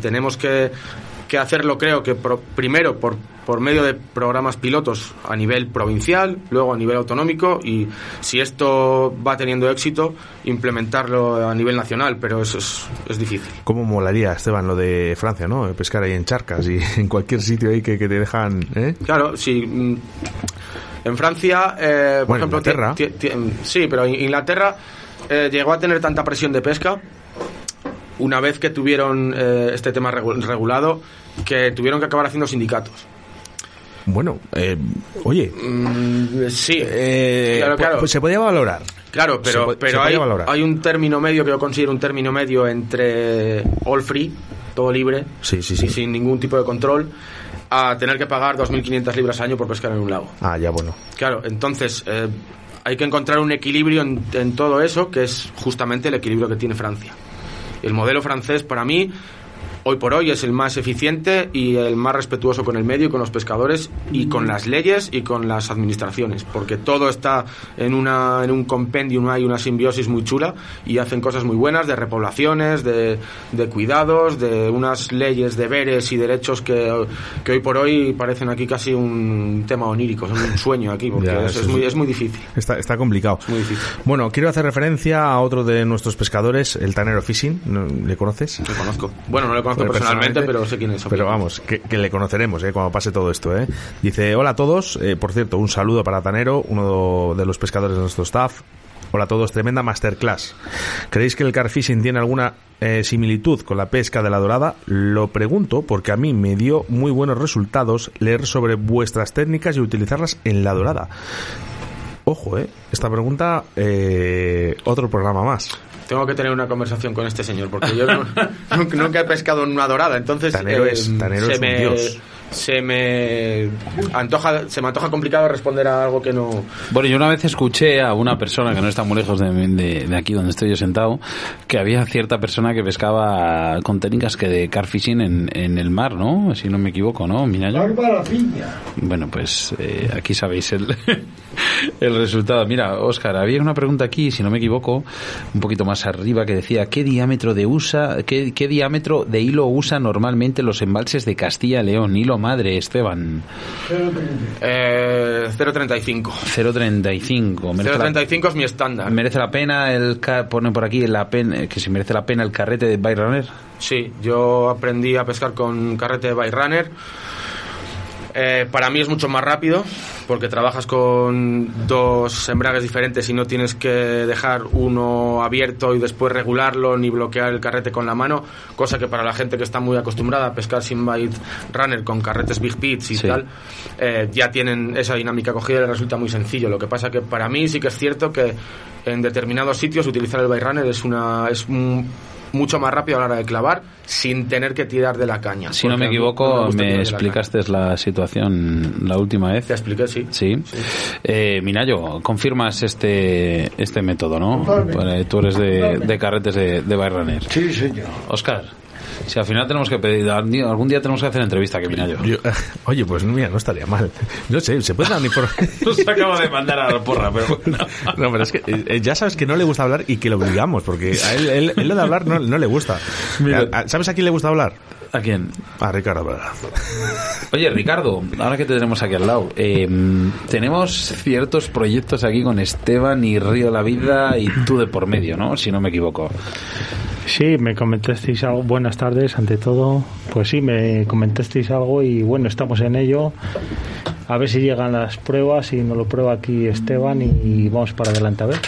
Speaker 4: tenemos que, que hacerlo, creo que pro- primero por, por medio de programas pilotos a nivel provincial, luego a nivel autonómico, y si esto va teniendo éxito, implementarlo a nivel nacional, pero eso es, es difícil.
Speaker 1: ¿Cómo molaría, Esteban, lo de Francia, ¿no? Pescar ahí en charcas y en cualquier sitio ahí que, que te dejan, ¿eh?
Speaker 4: Claro, sí. mm, En Francia, eh, por
Speaker 1: Bueno,
Speaker 4: ejemplo,
Speaker 1: Inglaterra.
Speaker 4: ti- sí, pero In- Inglaterra eh, llegó a tener tanta presión de pesca una vez que tuvieron eh, este tema regu- regulado que tuvieron que acabar haciendo sindicatos.
Speaker 1: Bueno, eh, oye,
Speaker 4: Mm, sí,
Speaker 1: eh,
Speaker 4: claro,
Speaker 1: pues-
Speaker 4: claro.
Speaker 1: pues se podía valorar.
Speaker 4: Claro, pero,
Speaker 1: po-
Speaker 4: pero hay un término medio que yo considero un término medio entre all free, todo libre,
Speaker 1: Sí, sí, sí.
Speaker 4: y sin ningún tipo de control, a tener que pagar 2.500 libras al año por pescar en un lago.
Speaker 1: Ah, ya, bueno.
Speaker 4: Claro, entonces eh, hay que encontrar un equilibrio en, en todo eso, que es justamente el equilibrio que tiene Francia. El modelo francés, para mí, hoy por hoy es el más eficiente y el más respetuoso con el medio y con los pescadores y con las leyes y con las administraciones, porque todo está en, una, en un compendium, hay una simbiosis muy chula y hacen cosas muy buenas de repoblaciones, de, de cuidados, de unas leyes, deberes y derechos que, que hoy por hoy parecen aquí casi un tema onírico, son un sueño aquí, porque
Speaker 1: Ya,
Speaker 4: es, es muy, es muy difícil.
Speaker 1: Está, está complicado.
Speaker 4: muy difícil.
Speaker 1: Bueno, quiero hacer referencia a otro de nuestros pescadores, el Tanero Fishing. ¿No- ¿Le conoces?
Speaker 4: Lo conozco. Bueno, no lo conozco
Speaker 1: Pero
Speaker 4: personalmente, pero sé quién es.
Speaker 1: Pero vamos, que, que le conoceremos ¿eh? cuando pase todo esto. ¿eh? Dice, hola a todos. Eh, por cierto, un saludo para Tanero, uno de los pescadores de nuestro staff. Hola a todos, tremenda masterclass. ¿Creéis que el carfishing tiene alguna eh, similitud con la pesca de la dorada? Lo pregunto porque a mí me dio muy buenos resultados leer sobre vuestras técnicas y utilizarlas en la dorada. Ojo, ¿eh? Esta pregunta, eh, otro programa más.
Speaker 4: Tengo que tener una conversación con este señor, porque yo no- nunca, nunca he pescado en una dorada, entonces
Speaker 1: Tanero
Speaker 4: eh,
Speaker 1: es- Tanero
Speaker 4: se,
Speaker 1: es un
Speaker 4: me,
Speaker 1: dios.
Speaker 4: se me antoja se me antoja complicado responder a algo que no
Speaker 2: Bueno, yo una vez escuché a una persona que no está muy lejos de, de- de aquí donde estoy yo sentado, que había cierta persona que pescaba con técnicas que de carfishing en, en el mar, ¿no? Si no me equivoco, ¿no?
Speaker 7: Bárbara Piña.
Speaker 2: Bueno, pues eh, aquí sabéis el, el resultado. Mira, Óscar, había una pregunta aquí, si no me equivoco, un poquito más arriba, que decía, ¿qué diámetro de usa, qué, qué diámetro de hilo usa normalmente los embalses de Castilla y León? Hilo madre, Esteban.
Speaker 4: eh, 0.35
Speaker 2: 0.35. Merece la-
Speaker 4: 0.35 es mi estándar
Speaker 2: ¿Merece la pena el pone por aquí la pena, que si merece la pena el carrete de Byrunner?
Speaker 4: Sí, yo aprendí a pescar con carrete de Byrunner. Eh, para mí es mucho más rápido porque trabajas con dos embragues diferentes y no tienes que dejar uno abierto y después regularlo ni bloquear el carrete con la mano, cosa que para la gente que está muy acostumbrada a pescar sin bite runner con carretes big pits y
Speaker 2: Sí.
Speaker 4: tal, eh, ya tienen esa dinámica cogida y les resulta muy sencillo. Lo que pasa que para mí sí que es cierto que en determinados sitios utilizar el bite runner es una es un- mucho más rápido a la hora de clavar sin tener que tirar de la caña.
Speaker 2: Si no me equivoco, me,
Speaker 4: de la
Speaker 2: explicaste la situación la última vez.
Speaker 4: Te expliqué, sí.
Speaker 2: Sí. Eh, Minayo, confirmas este este método, ¿no? Tú eres de, de carretes de, de.
Speaker 7: Sí, señor.
Speaker 2: Oscar, Si al final tenemos que pedir, algún día tenemos que hacer entrevista, que vine yo.
Speaker 1: oye, pues mira, no estaría mal. No sé, se puede dar ni por.
Speaker 2: Nos acaba de mandar a la porra, pero
Speaker 1: No, pero es que eh, ya sabes que no le gusta hablar y que lo obligamos, porque a él, él, él lo de hablar no, no le gusta. ¿Sabes a quién le gusta hablar?
Speaker 2: ¿A quién?
Speaker 1: A Ricardo
Speaker 2: Oye, Ricardo, ahora que te tenemos aquí al lado, eh, tenemos ciertos proyectos aquí con Esteban y Río la Vida y tú de por medio, ¿no? Si no me equivoco.
Speaker 8: Sí, me comentasteis algo. Buenas tardes, ante todo. Pues sí, me comentasteis algo y bueno, estamos en ello. A ver si llegan las pruebas y nos lo prueba aquí Esteban y vamos para adelante a ver.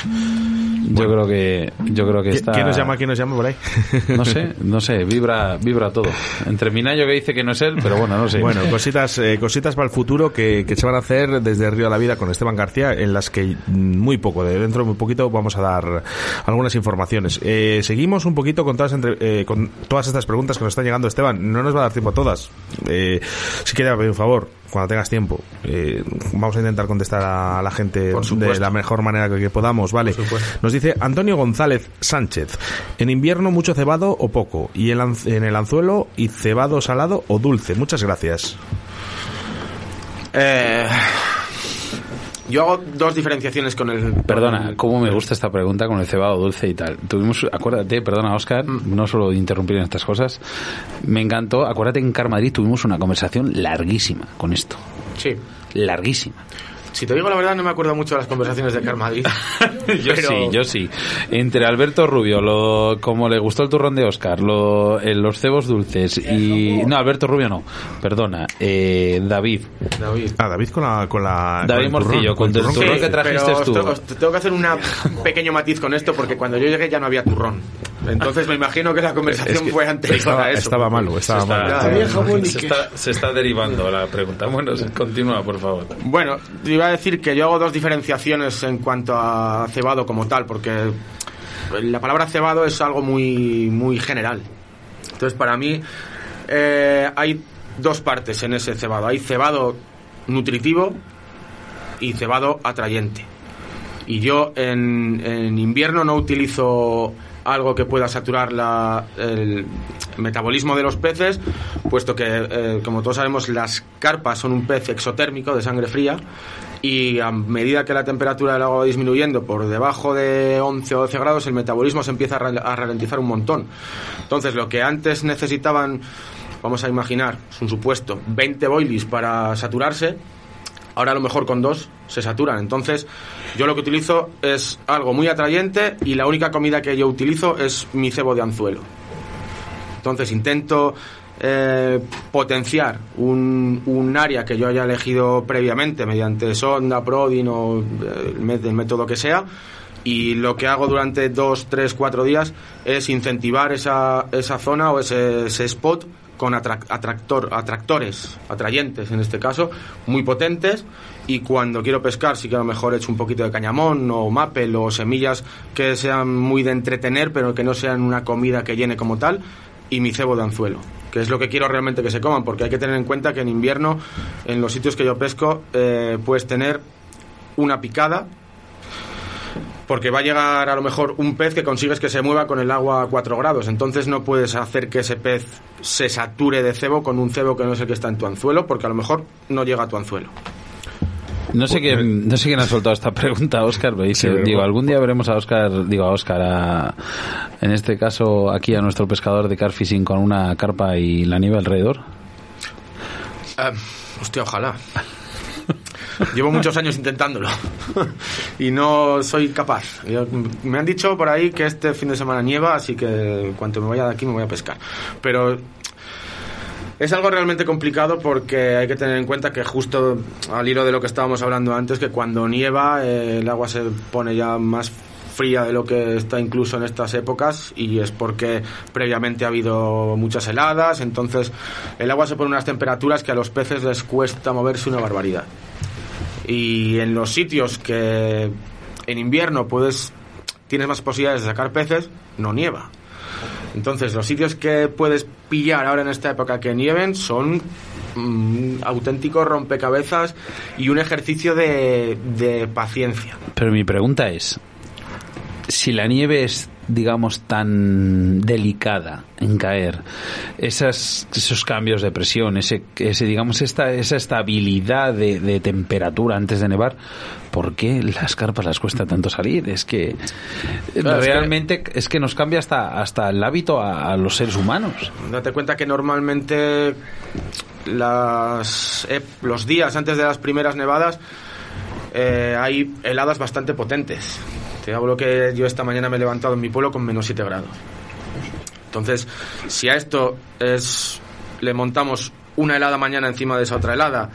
Speaker 2: Yo creo que yo creo que está.
Speaker 1: ¿Quién nos llama? ¿Quién nos llama por ahí?
Speaker 2: No sé, no sé, vibra vibra todo. Entre Minayo que dice que no es él, pero bueno, no sé.
Speaker 1: Bueno, cositas eh, cositas para el futuro que, que, se van a hacer desde Río de la Vida con Esteban García, en las que muy poco, de dentro de muy poquito vamos a dar algunas informaciones. Eh, seguimos un poquito con todas entre, eh, con todas estas preguntas que nos están llegando, Esteban. No nos va a dar tiempo a todas. Eh, si pedir un favor, cuando tengas tiempo, eh, vamos a intentar contestar a la gente de la mejor manera que, que podamos, ¿vale? Nos dice Antonio González Sánchez, en invierno mucho cebado o poco, y en, en el anzuelo y cebado salado o dulce. Muchas gracias.
Speaker 4: Eh, yo hago dos diferenciaciones con el.
Speaker 2: Perdona, cómo me gusta esta pregunta con el cebado dulce y tal. Tuvimos, acuérdate, perdona, Oscar, mm. no solo interrumpir en estas cosas. Me encantó, acuérdate en Car Madrid tuvimos una conversación larguísima con esto.
Speaker 4: Sí.
Speaker 2: Larguísima.
Speaker 4: Si te digo la verdad, no me acuerdo mucho de las conversaciones de Carmadrid.
Speaker 2: yo sí, yo sí. Entre Alberto Rubio, lo, como le gustó el turrón de Oscar, lo, eh, los cebos dulces y... No, Alberto Rubio no, perdona, eh, David.
Speaker 4: David.
Speaker 1: Ah, David con la... Con la
Speaker 2: David
Speaker 1: con
Speaker 2: Morcillo, con el turrón, turrón que trajiste
Speaker 4: pero
Speaker 2: tú.
Speaker 4: Os, tengo que hacer un pequeño matiz con esto porque cuando yo llegué ya no había turrón. Entonces me imagino que la conversación
Speaker 1: es que
Speaker 4: fue anterior
Speaker 1: estaba,
Speaker 4: a eso.
Speaker 1: Estaba malo, estaba
Speaker 2: se está,
Speaker 1: malo.
Speaker 2: Se está, se está derivando la pregunta. Bueno, continúa, por favor.
Speaker 4: Bueno, iba a decir que yo hago dos diferenciaciones en cuanto a cebado como tal, porque la palabra cebado es algo muy, muy general. Entonces, para mí, eh, hay dos partes en ese cebado. Hay cebado nutritivo y cebado atrayente. Y yo en, en invierno no utilizo algo que pueda saturar la, el metabolismo de los peces, puesto que, eh, como todos sabemos, las carpas son un pez exotérmico de sangre fría y a medida que la temperatura del agua va disminuyendo por debajo de 11 o 12 grados, el metabolismo se empieza a ralentizar un montón. Entonces, lo que antes necesitaban, vamos a imaginar, es un supuesto, 20 boilies para saturarse, ahora a lo mejor con dos se saturan. Entonces, yo lo que utilizo es algo muy atrayente y la única comida que yo utilizo es mi cebo de anzuelo. Entonces, intento eh, potenciar un, un, área que yo haya elegido previamente mediante sonda, Prodin o eh, el método que sea. Y lo que hago durante dos, tres, cuatro días es incentivar esa, esa zona o ese, ese spot con atractor, atractores, atrayentes en este caso, muy potentes y cuando quiero pescar sí que a lo mejor he hecho un poquito de cañamón o mapel o semillas que sean muy de entretener pero que no sean una comida que llene como tal y mi cebo de anzuelo que es lo que quiero realmente que se coman porque hay que tener en cuenta que en invierno en los sitios que yo pesco eh, puedes tener una picada porque va a llegar a lo mejor un pez que consigues que se mueva con el agua a 4 grados. Entonces no puedes hacer que ese pez se sature de cebo con un cebo que no es el que está en tu anzuelo, porque a lo mejor no llega a tu anzuelo.
Speaker 2: No sé quién, no sé quién ha soltado esta pregunta, Oscar, pero dice, sí, digo, algún día veremos a Oscar, digo a Oscar, a, en este caso aquí a nuestro pescador de carfishing con una carpa y la nieve alrededor.
Speaker 4: Uh, hostia, ojalá. Llevo muchos años intentándolo y no soy capaz. Me han dicho por ahí que este fin de semana nieva, así que cuanto me vaya de aquí me voy a pescar. Pero es algo realmente complicado porque hay que tener en cuenta que justo al hilo de lo que estábamos hablando antes, que cuando nieva eh, el agua se pone ya más fría de lo que está incluso en estas épocas y es porque previamente ha habido muchas heladas, entonces el agua se pone unas temperaturas que a los peces les cuesta moverse una barbaridad. Y en los sitios que en invierno puedes tienes más posibilidades de sacar peces, no nieva. Entonces, los sitios que puedes pillar ahora en esta época que nieven son un auténtico rompecabezas y un ejercicio de, de, paciencia.
Speaker 2: Pero mi pregunta es, si la nieve es digamos, tan delicada en caer, esas, esos cambios de presión, ese, ese digamos, esta, esa estabilidad de, de temperatura antes de nevar, ¿por qué las carpas las cuesta tanto salir? Es que
Speaker 4: Claro, es
Speaker 2: realmente es que, nos cambia hasta, hasta el hábito a, a los seres humanos.
Speaker 4: Date cuenta que normalmente las, los días antes de las primeras nevadas eh, hay heladas bastante potentes. Te hablo que yo esta mañana me he levantado en mi pueblo con menos 7 grados. Entonces, si a esto es, le montamos una helada mañana encima de esa otra helada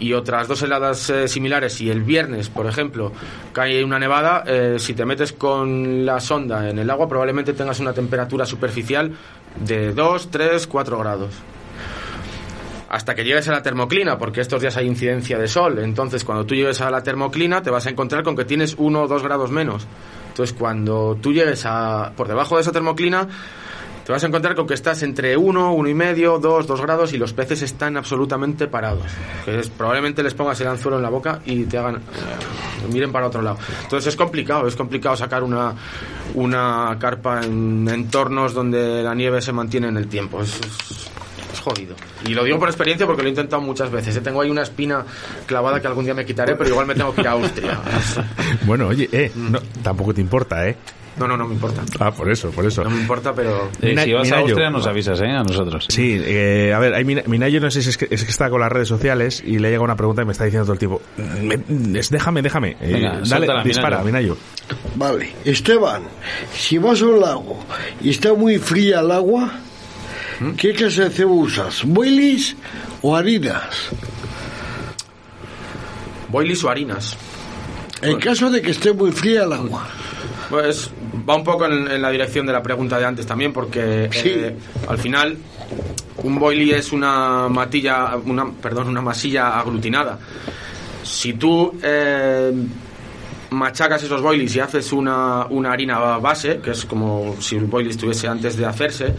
Speaker 4: y otras dos heladas eh, similares y el viernes, por ejemplo, cae una nevada, eh, si te metes con la sonda en el agua probablemente tengas una temperatura superficial de 2, 3, 4 grados. Hasta que llegues a la termoclina, porque estos días hay incidencia de sol. Entonces, cuando tú llegues a la termoclina, te vas a encontrar con que tienes 1 o 2 grados menos. Entonces, cuando tú llegues a, por debajo de esa termoclina, te vas a encontrar con que estás entre 1, uno y medio, 2, 2 grados y los peces están absolutamente parados. Es- probablemente les pongas el anzuelo en la boca y te hagan. eh, miren para otro lado. Entonces es complicado, es complicado sacar una, una carpa en entornos donde la nieve se mantiene en el tiempo. Es- es jodido. Y lo digo por experiencia porque lo he intentado muchas veces. ¿eh? Tengo ahí una espina clavada que algún día me quitaré, pero igual me tengo que ir a Austria.
Speaker 1: Bueno, oye, eh, no, tampoco te importa, ¿eh?
Speaker 4: No, no, no me importa.
Speaker 1: Ah, por eso, por eso.
Speaker 4: No me importa, pero.
Speaker 2: Eh, si vas a
Speaker 1: Minayo.
Speaker 2: Austria nos avisas, ¿eh? A nosotros.
Speaker 1: Sí, eh, a ver, Minayo no sé si es que, es que está con las redes sociales y le llega una pregunta y me está diciendo todo el tiempo, "Me- es- déjame, déjame. Eh,
Speaker 2: Venga,
Speaker 1: dale,
Speaker 2: suéltala,
Speaker 1: dispara,
Speaker 2: Minayo.
Speaker 1: Minayo.
Speaker 7: Vale, Esteban, si vas a un lago y está muy fría el agua, ¿qué clase de cebo usas? ¿Boilies o harinas?
Speaker 4: Boilies o harinas.
Speaker 7: En caso de que esté muy fría el agua.
Speaker 4: Pues va un poco en, en la dirección de la pregunta de antes también, porque
Speaker 7: Sí.
Speaker 4: eh, al final un boilie es una matilla, una, perdón, una masilla aglutinada. Si tú eh, machacas esos boilies y haces una, una harina base, que es como si el boilie estuviese antes de hacerse,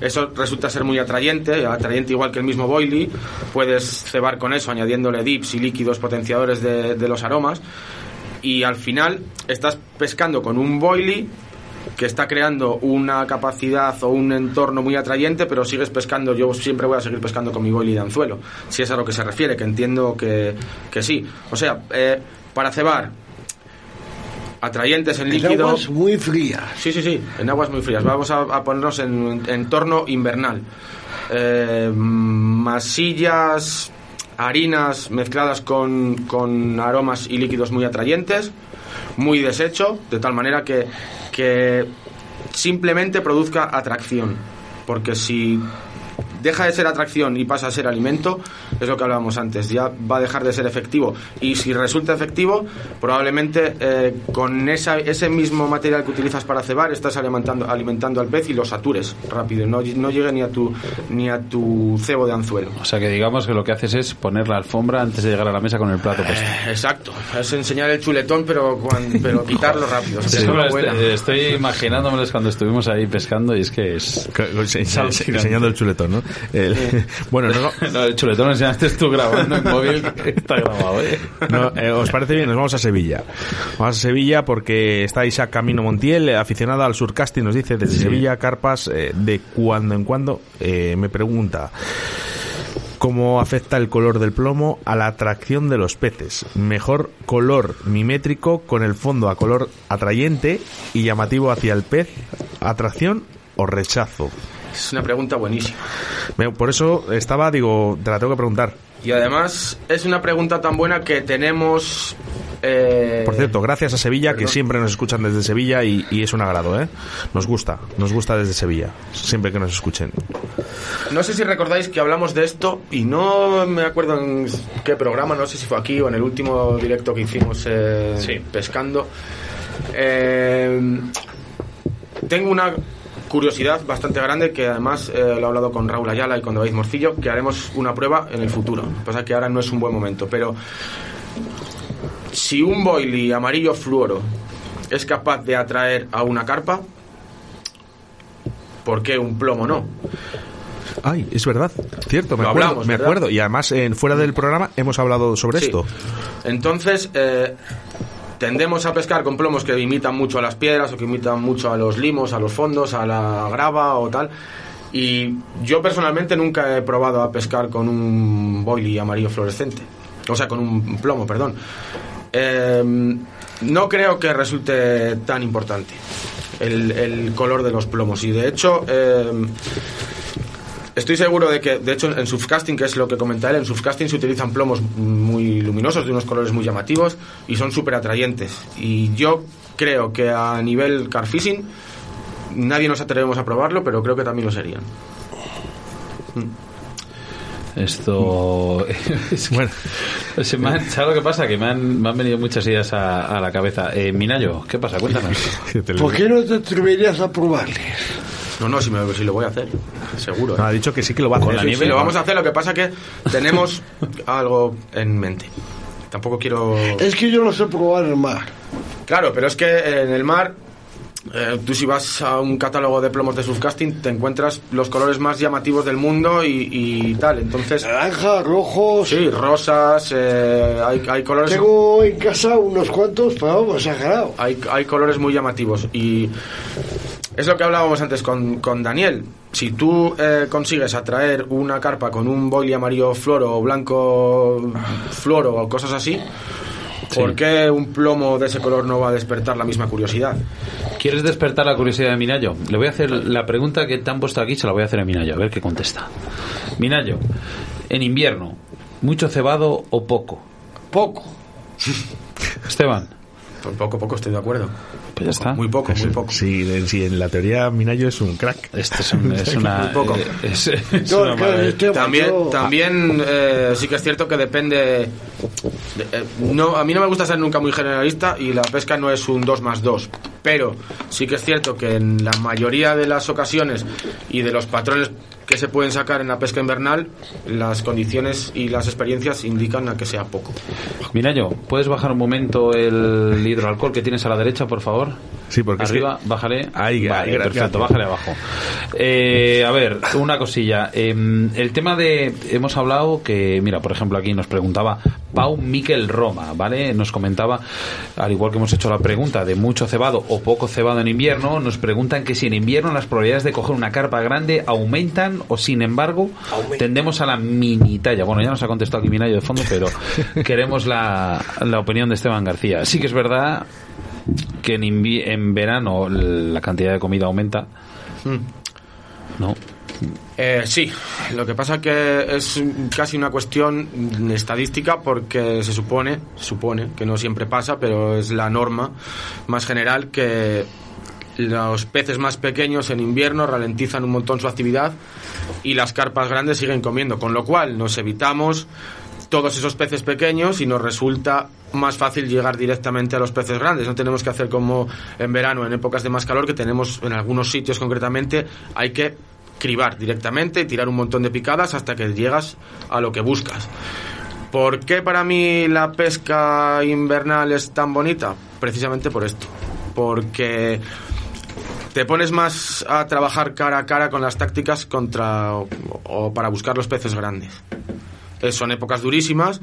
Speaker 4: eso resulta ser muy atrayente, atrayente igual que el mismo boilie. Puedes cebar con eso, añadiéndole dips y líquidos potenciadores de, los aromas. Y al final estás pescando con un boilie que está creando una capacidad o un entorno muy atrayente, pero sigues pescando, yo siempre voy a seguir pescando con mi boilie de anzuelo, si es a lo que se refiere, que entiendo que, que sí. O sea, eh, para cebar, atrayentes en
Speaker 7: En
Speaker 4: líquido...
Speaker 7: aguas muy frías.
Speaker 4: Sí, sí, sí, en aguas muy frías. Vamos a, a ponernos en entorno invernal. Eh, masillas, harinas mezcladas con, con aromas y líquidos muy atrayentes, muy deshecho, de tal manera que, que simplemente produzca atracción. Porque si deja de ser atracción y pasa a ser alimento, es lo que hablábamos antes, ya va a dejar de ser efectivo. Y si resulta efectivo, probablemente eh, con esa, ese mismo material que utilizas para cebar estás alimentando, alimentando al pez y lo satures rápido, no, no llegue ni a, tu, ni a tu cebo de anzuelo.
Speaker 2: O sea que digamos que lo que haces es poner la alfombra antes de llegar a la mesa con el plato puesto.
Speaker 4: Exacto, es enseñar el chuletón, pero, cuan- pero quitarlo rápido.
Speaker 2: Sí, estoy, estoy imaginándomelos cuando estuvimos ahí pescando y es que es...
Speaker 1: Ense- Enseñando el chuletón, ¿no? El- bueno, no,
Speaker 2: No, el chuletón lo enseñaste tú grabando en móvil, que está grabado, ¿eh?
Speaker 1: No, eh, ¿Os parece bien? Nos vamos a Sevilla. Vamos a Sevilla porque está Isaac Camino Montiel, eh, aficionado al surcasting, nos dice desde Sevilla, Carpas, eh, de cuando en cuando, me pregunta cómo afecta el color del plomo a la atracción de los peces. Mejor color mimétrico con el fondo a color atrayente y llamativo hacia el pez, atracción o rechazo.
Speaker 4: Es una pregunta buenísima.
Speaker 1: Por eso estaba, digo, te la tengo que preguntar.
Speaker 4: Y además es una pregunta tan buena que tenemos... eh,
Speaker 1: Por cierto, gracias a Sevilla, que siempre nos escuchan desde Sevilla y, y es un agrado, ¿eh? Nos gusta, nos gusta desde Sevilla, siempre que nos escuchen.
Speaker 4: No sé si recordáis que hablamos de esto y no me acuerdo en qué programa, no sé si fue aquí o en el último directo que hicimos eh, pescando. Eh, tengo una curiosidad bastante grande que además eh, lo he hablado con Raúl Ayala y con David Morcillo, que haremos una prueba en el futuro. Pasa que ahora no es un buen momento, pero si un boilie amarillo fluoro es capaz de atraer a una carpa, ¿por qué un plomo no?
Speaker 1: Ay, es verdad, cierto, me acuerdo,
Speaker 4: hablamos,
Speaker 1: me acuerdo. Y además, en, fuera del programa hemos hablado sobre
Speaker 4: Sí.
Speaker 1: esto.
Speaker 4: Entonces, eh, tendemos a pescar con plomos que imitan mucho a las piedras o que imitan mucho a los limos, a los fondos, a la grava o tal. Y yo personalmente nunca he probado a pescar con un boilie amarillo fluorescente. O sea, con un plomo, perdón. Eh, no creo que resulte tan importante el, color de los plomos. Y de hecho, eh, estoy seguro de que, de hecho, en surfcasting, que es lo que comenta él, en surfcasting se utilizan plomos muy luminosos, de unos colores muy llamativos y son súper atrayentes. Y yo creo que a nivel carfishing nadie nos atrevemos a probarlo, pero creo que también lo serían.
Speaker 2: Esto. es-
Speaker 1: Bueno,
Speaker 2: se me han- ¿Sabes lo que pasa? Que me han, me han venido muchas ideas a, a la cabeza. Eh, Minayo, ¿qué pasa? Cuéntanos.
Speaker 7: ¿Por qué no te atreverías a probarles?
Speaker 4: No, no, si, me, si lo voy a hacer, seguro.
Speaker 1: No,
Speaker 4: ¿eh?
Speaker 1: ha dicho que sí que lo va a
Speaker 2: Con
Speaker 1: hacer.
Speaker 2: la
Speaker 4: Sí,
Speaker 2: nieve,
Speaker 4: sí, lo vamos a hacer, lo que pasa que tenemos algo en mente. Tampoco quiero...
Speaker 7: Es que yo no sé probar el mar.
Speaker 4: Claro, pero es que en el mar, eh, tú si vas a un catálogo de plomos de surfcasting, te encuentras los colores más llamativos del mundo y, y tal. Entonces,
Speaker 7: Naranja, rojos.
Speaker 4: sí, rosas, eh, hay, hay colores...
Speaker 7: Tengo en casa unos cuantos, pero vamos, exagerado.
Speaker 4: Hay, hay colores muy llamativos y es lo que hablábamos antes con, con Daniel. Si tú eh, consigues atraer una carpa con un boilie amarillo floro o blanco floro o cosas así, ¿por qué un plomo de ese color no va a despertar la misma curiosidad?
Speaker 2: ¿Quieres despertar la curiosidad de Minayo? Le voy a hacer la pregunta que te han puesto aquí, se la voy a hacer a Minayo, a ver qué contesta. Minayo, en invierno, ¿mucho cebado o poco?
Speaker 7: Poco.
Speaker 2: Esteban,
Speaker 4: Pues poco, poco estoy de acuerdo.
Speaker 2: pues ya está.
Speaker 4: Muy poco, muy poco.
Speaker 1: Sí, sí, en la teoría Minayo es un crack.
Speaker 2: Este es, un- es una.
Speaker 4: Muy poco.
Speaker 2: eh, Es, una
Speaker 7: claro,
Speaker 4: También, también eh, sí que es cierto que depende. de- eh, no, a mí no me gusta ser nunca muy generalista y la pesca no es un 2 más 2. Pero sí que es cierto que en la mayoría de las ocasiones y de los patrones que se pueden sacar en la pesca invernal, las condiciones y las experiencias indican a que sea poco.
Speaker 2: Minayo, ¿puedes bajar un momento el hidroalcohol que tienes a la derecha, por favor?
Speaker 1: Sí, porque es
Speaker 2: Arriba,
Speaker 1: que-
Speaker 2: bájale.
Speaker 1: Ahí,
Speaker 2: Vale,
Speaker 1: ahí, gracias.
Speaker 2: perfecto, bájale abajo. Eh, a ver, una cosilla. Eh, el tema de. Hemos hablado que, mira, por ejemplo, aquí nos preguntaba Pau Miquel Roma, ¿vale? Nos comentaba, al igual que hemos hecho la pregunta de mucho cebado o poco cebado en invierno, nos preguntan que si en invierno las probabilidades de coger una carpa grande aumentan o, sin embargo, tendemos a la mini talla. Bueno, ya nos ha contestado aquí Minayo de fondo, pero queremos la, la opinión de Esteban García. Sí que es verdad que en, en verano la cantidad de comida aumenta. ¿No?
Speaker 4: Eh, sí, lo que pasa que es casi una cuestión estadística porque se supone, se supone que no siempre pasa, pero es la norma más general que los peces más pequeños en invierno ralentizan un montón su actividad y las carpas grandes siguen comiendo, con lo cual nos evitamos todos esos peces pequeños y nos resulta más fácil llegar directamente a los peces grandes. No tenemos que hacer como en verano, en épocas de más calor, que tenemos en algunos sitios concretamente, hay que cribar directamente y tirar un montón de picadas hasta que llegas a lo que buscas. ¿Por qué para mí la pesca invernal es tan bonita? Precisamente por esto. Porque te pones más a trabajar cara a cara con las tácticas contra o, para buscar los peces grandes. Eh, son épocas durísimas,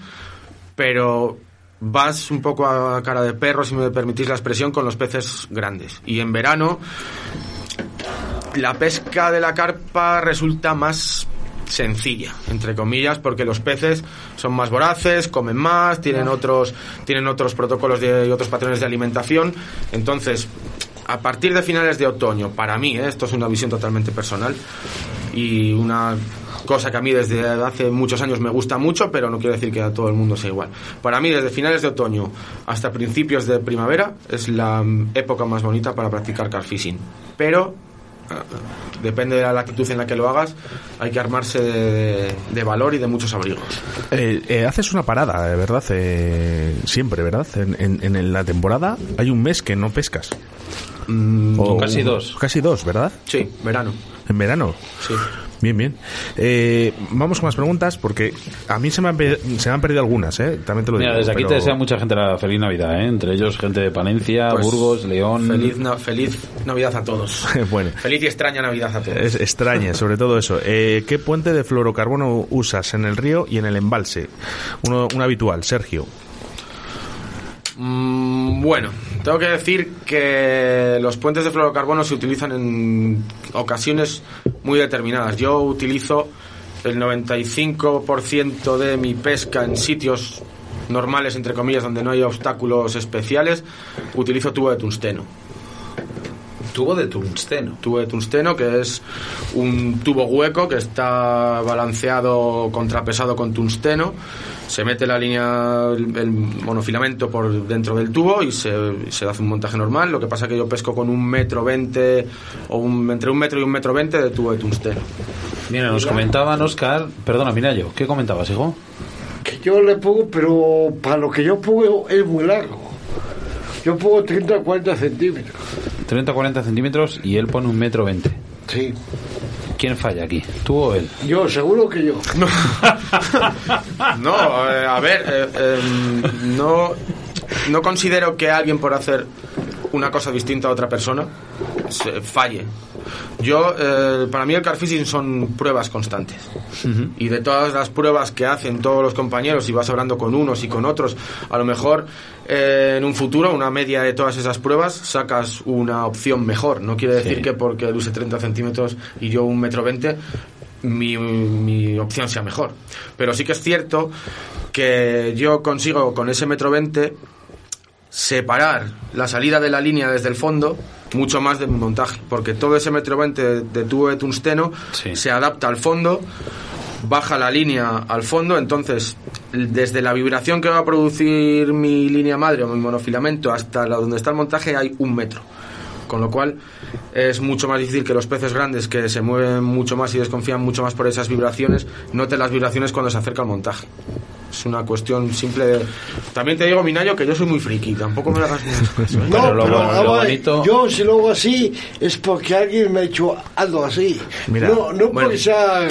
Speaker 4: pero vas un poco a cara de perro, si me permitís la expresión, con los peces grandes. Y en verano la pesca de la carpa resulta más sencilla, entre comillas, porque los peces son más voraces, comen más, tienen otros, tienen otros protocolos y otros patrones de alimentación. Entonces, a partir de finales de otoño, para mí, ¿eh? esto es una visión totalmente personal y una cosa que a mí desde hace muchos años me gusta mucho, pero no quiero decir que a todo el mundo sea igual. Para mí, desde finales de otoño hasta principios de primavera, es la época más bonita para practicar carfishing. Pero eh, depende de la latitud en la que lo hagas, hay que armarse de, valor y de muchos abrigos.
Speaker 1: Eh, eh, haces una parada, ¿verdad? Siempre, ¿verdad? En la temporada hay un mes que no pescas. O-
Speaker 2: casi dos.
Speaker 1: Casi dos, ¿verdad?
Speaker 4: Sí, verano.
Speaker 1: En verano.
Speaker 4: Sí.
Speaker 1: Bien, bien. Eh, vamos con más preguntas porque a mí se me han, pe- se me han perdido algunas, ¿eh? También te lo
Speaker 2: Mira,
Speaker 1: digo.
Speaker 2: desde aquí
Speaker 1: pero-
Speaker 2: te desea mucha gente la feliz Navidad, ¿eh? Entre ellos gente de Palencia,
Speaker 4: Pues,
Speaker 2: Burgos, León.
Speaker 4: Feliz, na- feliz Navidad a todos.
Speaker 1: bueno.
Speaker 4: Feliz y extraña Navidad a todos.
Speaker 1: Es extraña, sobre todo eso. Eh, ¿Qué puente de fluorocarbono usas en el río y en el embalse? Uno, un habitual, Sergio.
Speaker 4: Mm, Bueno, tengo que decir que los puentes de fluorocarbono se utilizan en ocasiones muy determinadas. Yo utilizo el 95% de mi pesca en sitios normales, entre comillas, donde no hay obstáculos especiales, utilizo tubo de tungsteno.
Speaker 2: Tubo de tungsteno.
Speaker 4: Tubo de tungsteno, que es un tubo hueco que está balanceado, contrapesado con tungsteno. Se mete la línea, el, el monofilamento por dentro del tubo y se, se hace un montaje normal. Lo que pasa es que yo pesco con un metro veinte o un, entre un metro y un metro veinte de tubo de tungsteno.
Speaker 2: Mira, nos comentaban, Oscar. Perdona, Minayo, ¿qué comentabas, hijo?
Speaker 7: Que yo le pongo, pero para lo que yo pongo es muy largo. Yo pongo 30 a 40 centímetros.
Speaker 2: 30-40 centímetros y él pone un metro 20.
Speaker 7: Sí.
Speaker 2: ¿Quién falla aquí? ¿Tú o él?
Speaker 7: Yo, seguro que yo.
Speaker 4: No, eh, a ver, eh, eh, no, no considero que alguien por hacer una cosa distinta a otra persona se falle. Yo, eh, para mí el carfishing son pruebas constantes. Y de todas las pruebas que hacen todos los compañeros y vas hablando con unos y con otros, a lo mejor eh, en un futuro, una media de todas esas pruebas, sacas una opción mejor. No quiere decir
Speaker 2: Sí.
Speaker 4: que porque él use 30 centímetros y yo un metro 20, mi, mi opción sea mejor. Pero sí que es cierto que yo consigo con ese metro 20 separar la salida de la línea desde el fondo mucho más de mi montaje, porque todo ese metro 20 de, tubo de tungsteno
Speaker 2: Sí.
Speaker 4: se adapta al fondo, baja la línea al fondo, entonces desde la vibración que va a producir mi línea madre o mi monofilamento hasta la donde está el montaje hay un metro. Con lo cual es mucho más difícil que los peces grandes que se mueven mucho más y desconfían mucho más por esas vibraciones, noten las vibraciones cuando se acerca al montaje. Es una cuestión simple de... También te digo, Minayo, que yo soy muy friki, tampoco me hagas mucho caso, ¿eh?
Speaker 7: No,
Speaker 2: Pero lo
Speaker 7: pero
Speaker 2: lo bonito-
Speaker 7: yo si lo hago así es porque alguien me ha hecho algo así.
Speaker 1: Mira,
Speaker 7: no no
Speaker 4: bueno.
Speaker 7: porque sea...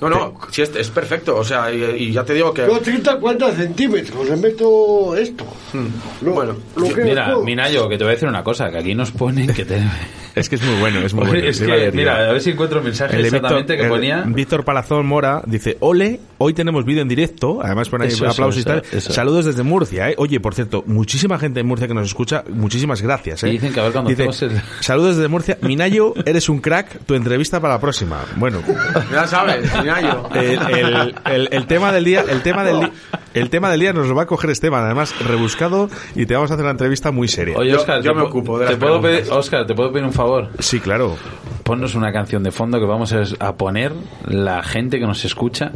Speaker 4: No, no, si es, es perfecto, o sea, y, y ya te digo que...
Speaker 7: Yo 30 40 centímetros le meto esto. Lo-
Speaker 4: Hmm. bueno,
Speaker 7: lo que
Speaker 2: Mira. Minayo, que te voy a decir una cosa, que aquí nos ponen que te...
Speaker 1: Es que es muy bueno, es muy bueno.
Speaker 2: es que, mira, a ver si encuentro el mensaje
Speaker 1: El
Speaker 2: exactamente que
Speaker 1: el
Speaker 2: ponía...
Speaker 1: Víctor Palazón Mora dice, ole, hoy tenemos vídeo en directo, además pone ahí
Speaker 2: Eso, eso,
Speaker 1: aplausos y tal.
Speaker 2: eso.
Speaker 1: Saludos desde Murcia, ¿eh? Oye, por cierto, muchísima gente en Murcia que nos escucha, muchísimas gracias, ¿eh?
Speaker 2: Y dicen que a ver cuando
Speaker 1: Dice,
Speaker 2: el-
Speaker 1: Saludos desde Murcia. Minayo, eres un crack, tu entrevista para la próxima. Bueno,
Speaker 4: Ya sabes, Minayo.
Speaker 1: el, el- el- el tema del día, el tema del di- el tema del día nos lo va a coger Esteban, además rebuscado, y te vamos a hacer una entrevista muy seria.
Speaker 2: Oye,
Speaker 4: Yo-
Speaker 2: Oscar,
Speaker 4: yo
Speaker 2: te
Speaker 4: me ocupo de
Speaker 2: te
Speaker 4: las
Speaker 2: puedo pedir. Oscar, te puedo pedir un favor.
Speaker 1: Sí, claro.
Speaker 2: Ponnos una canción de fondo que vamos a poner la gente que nos escucha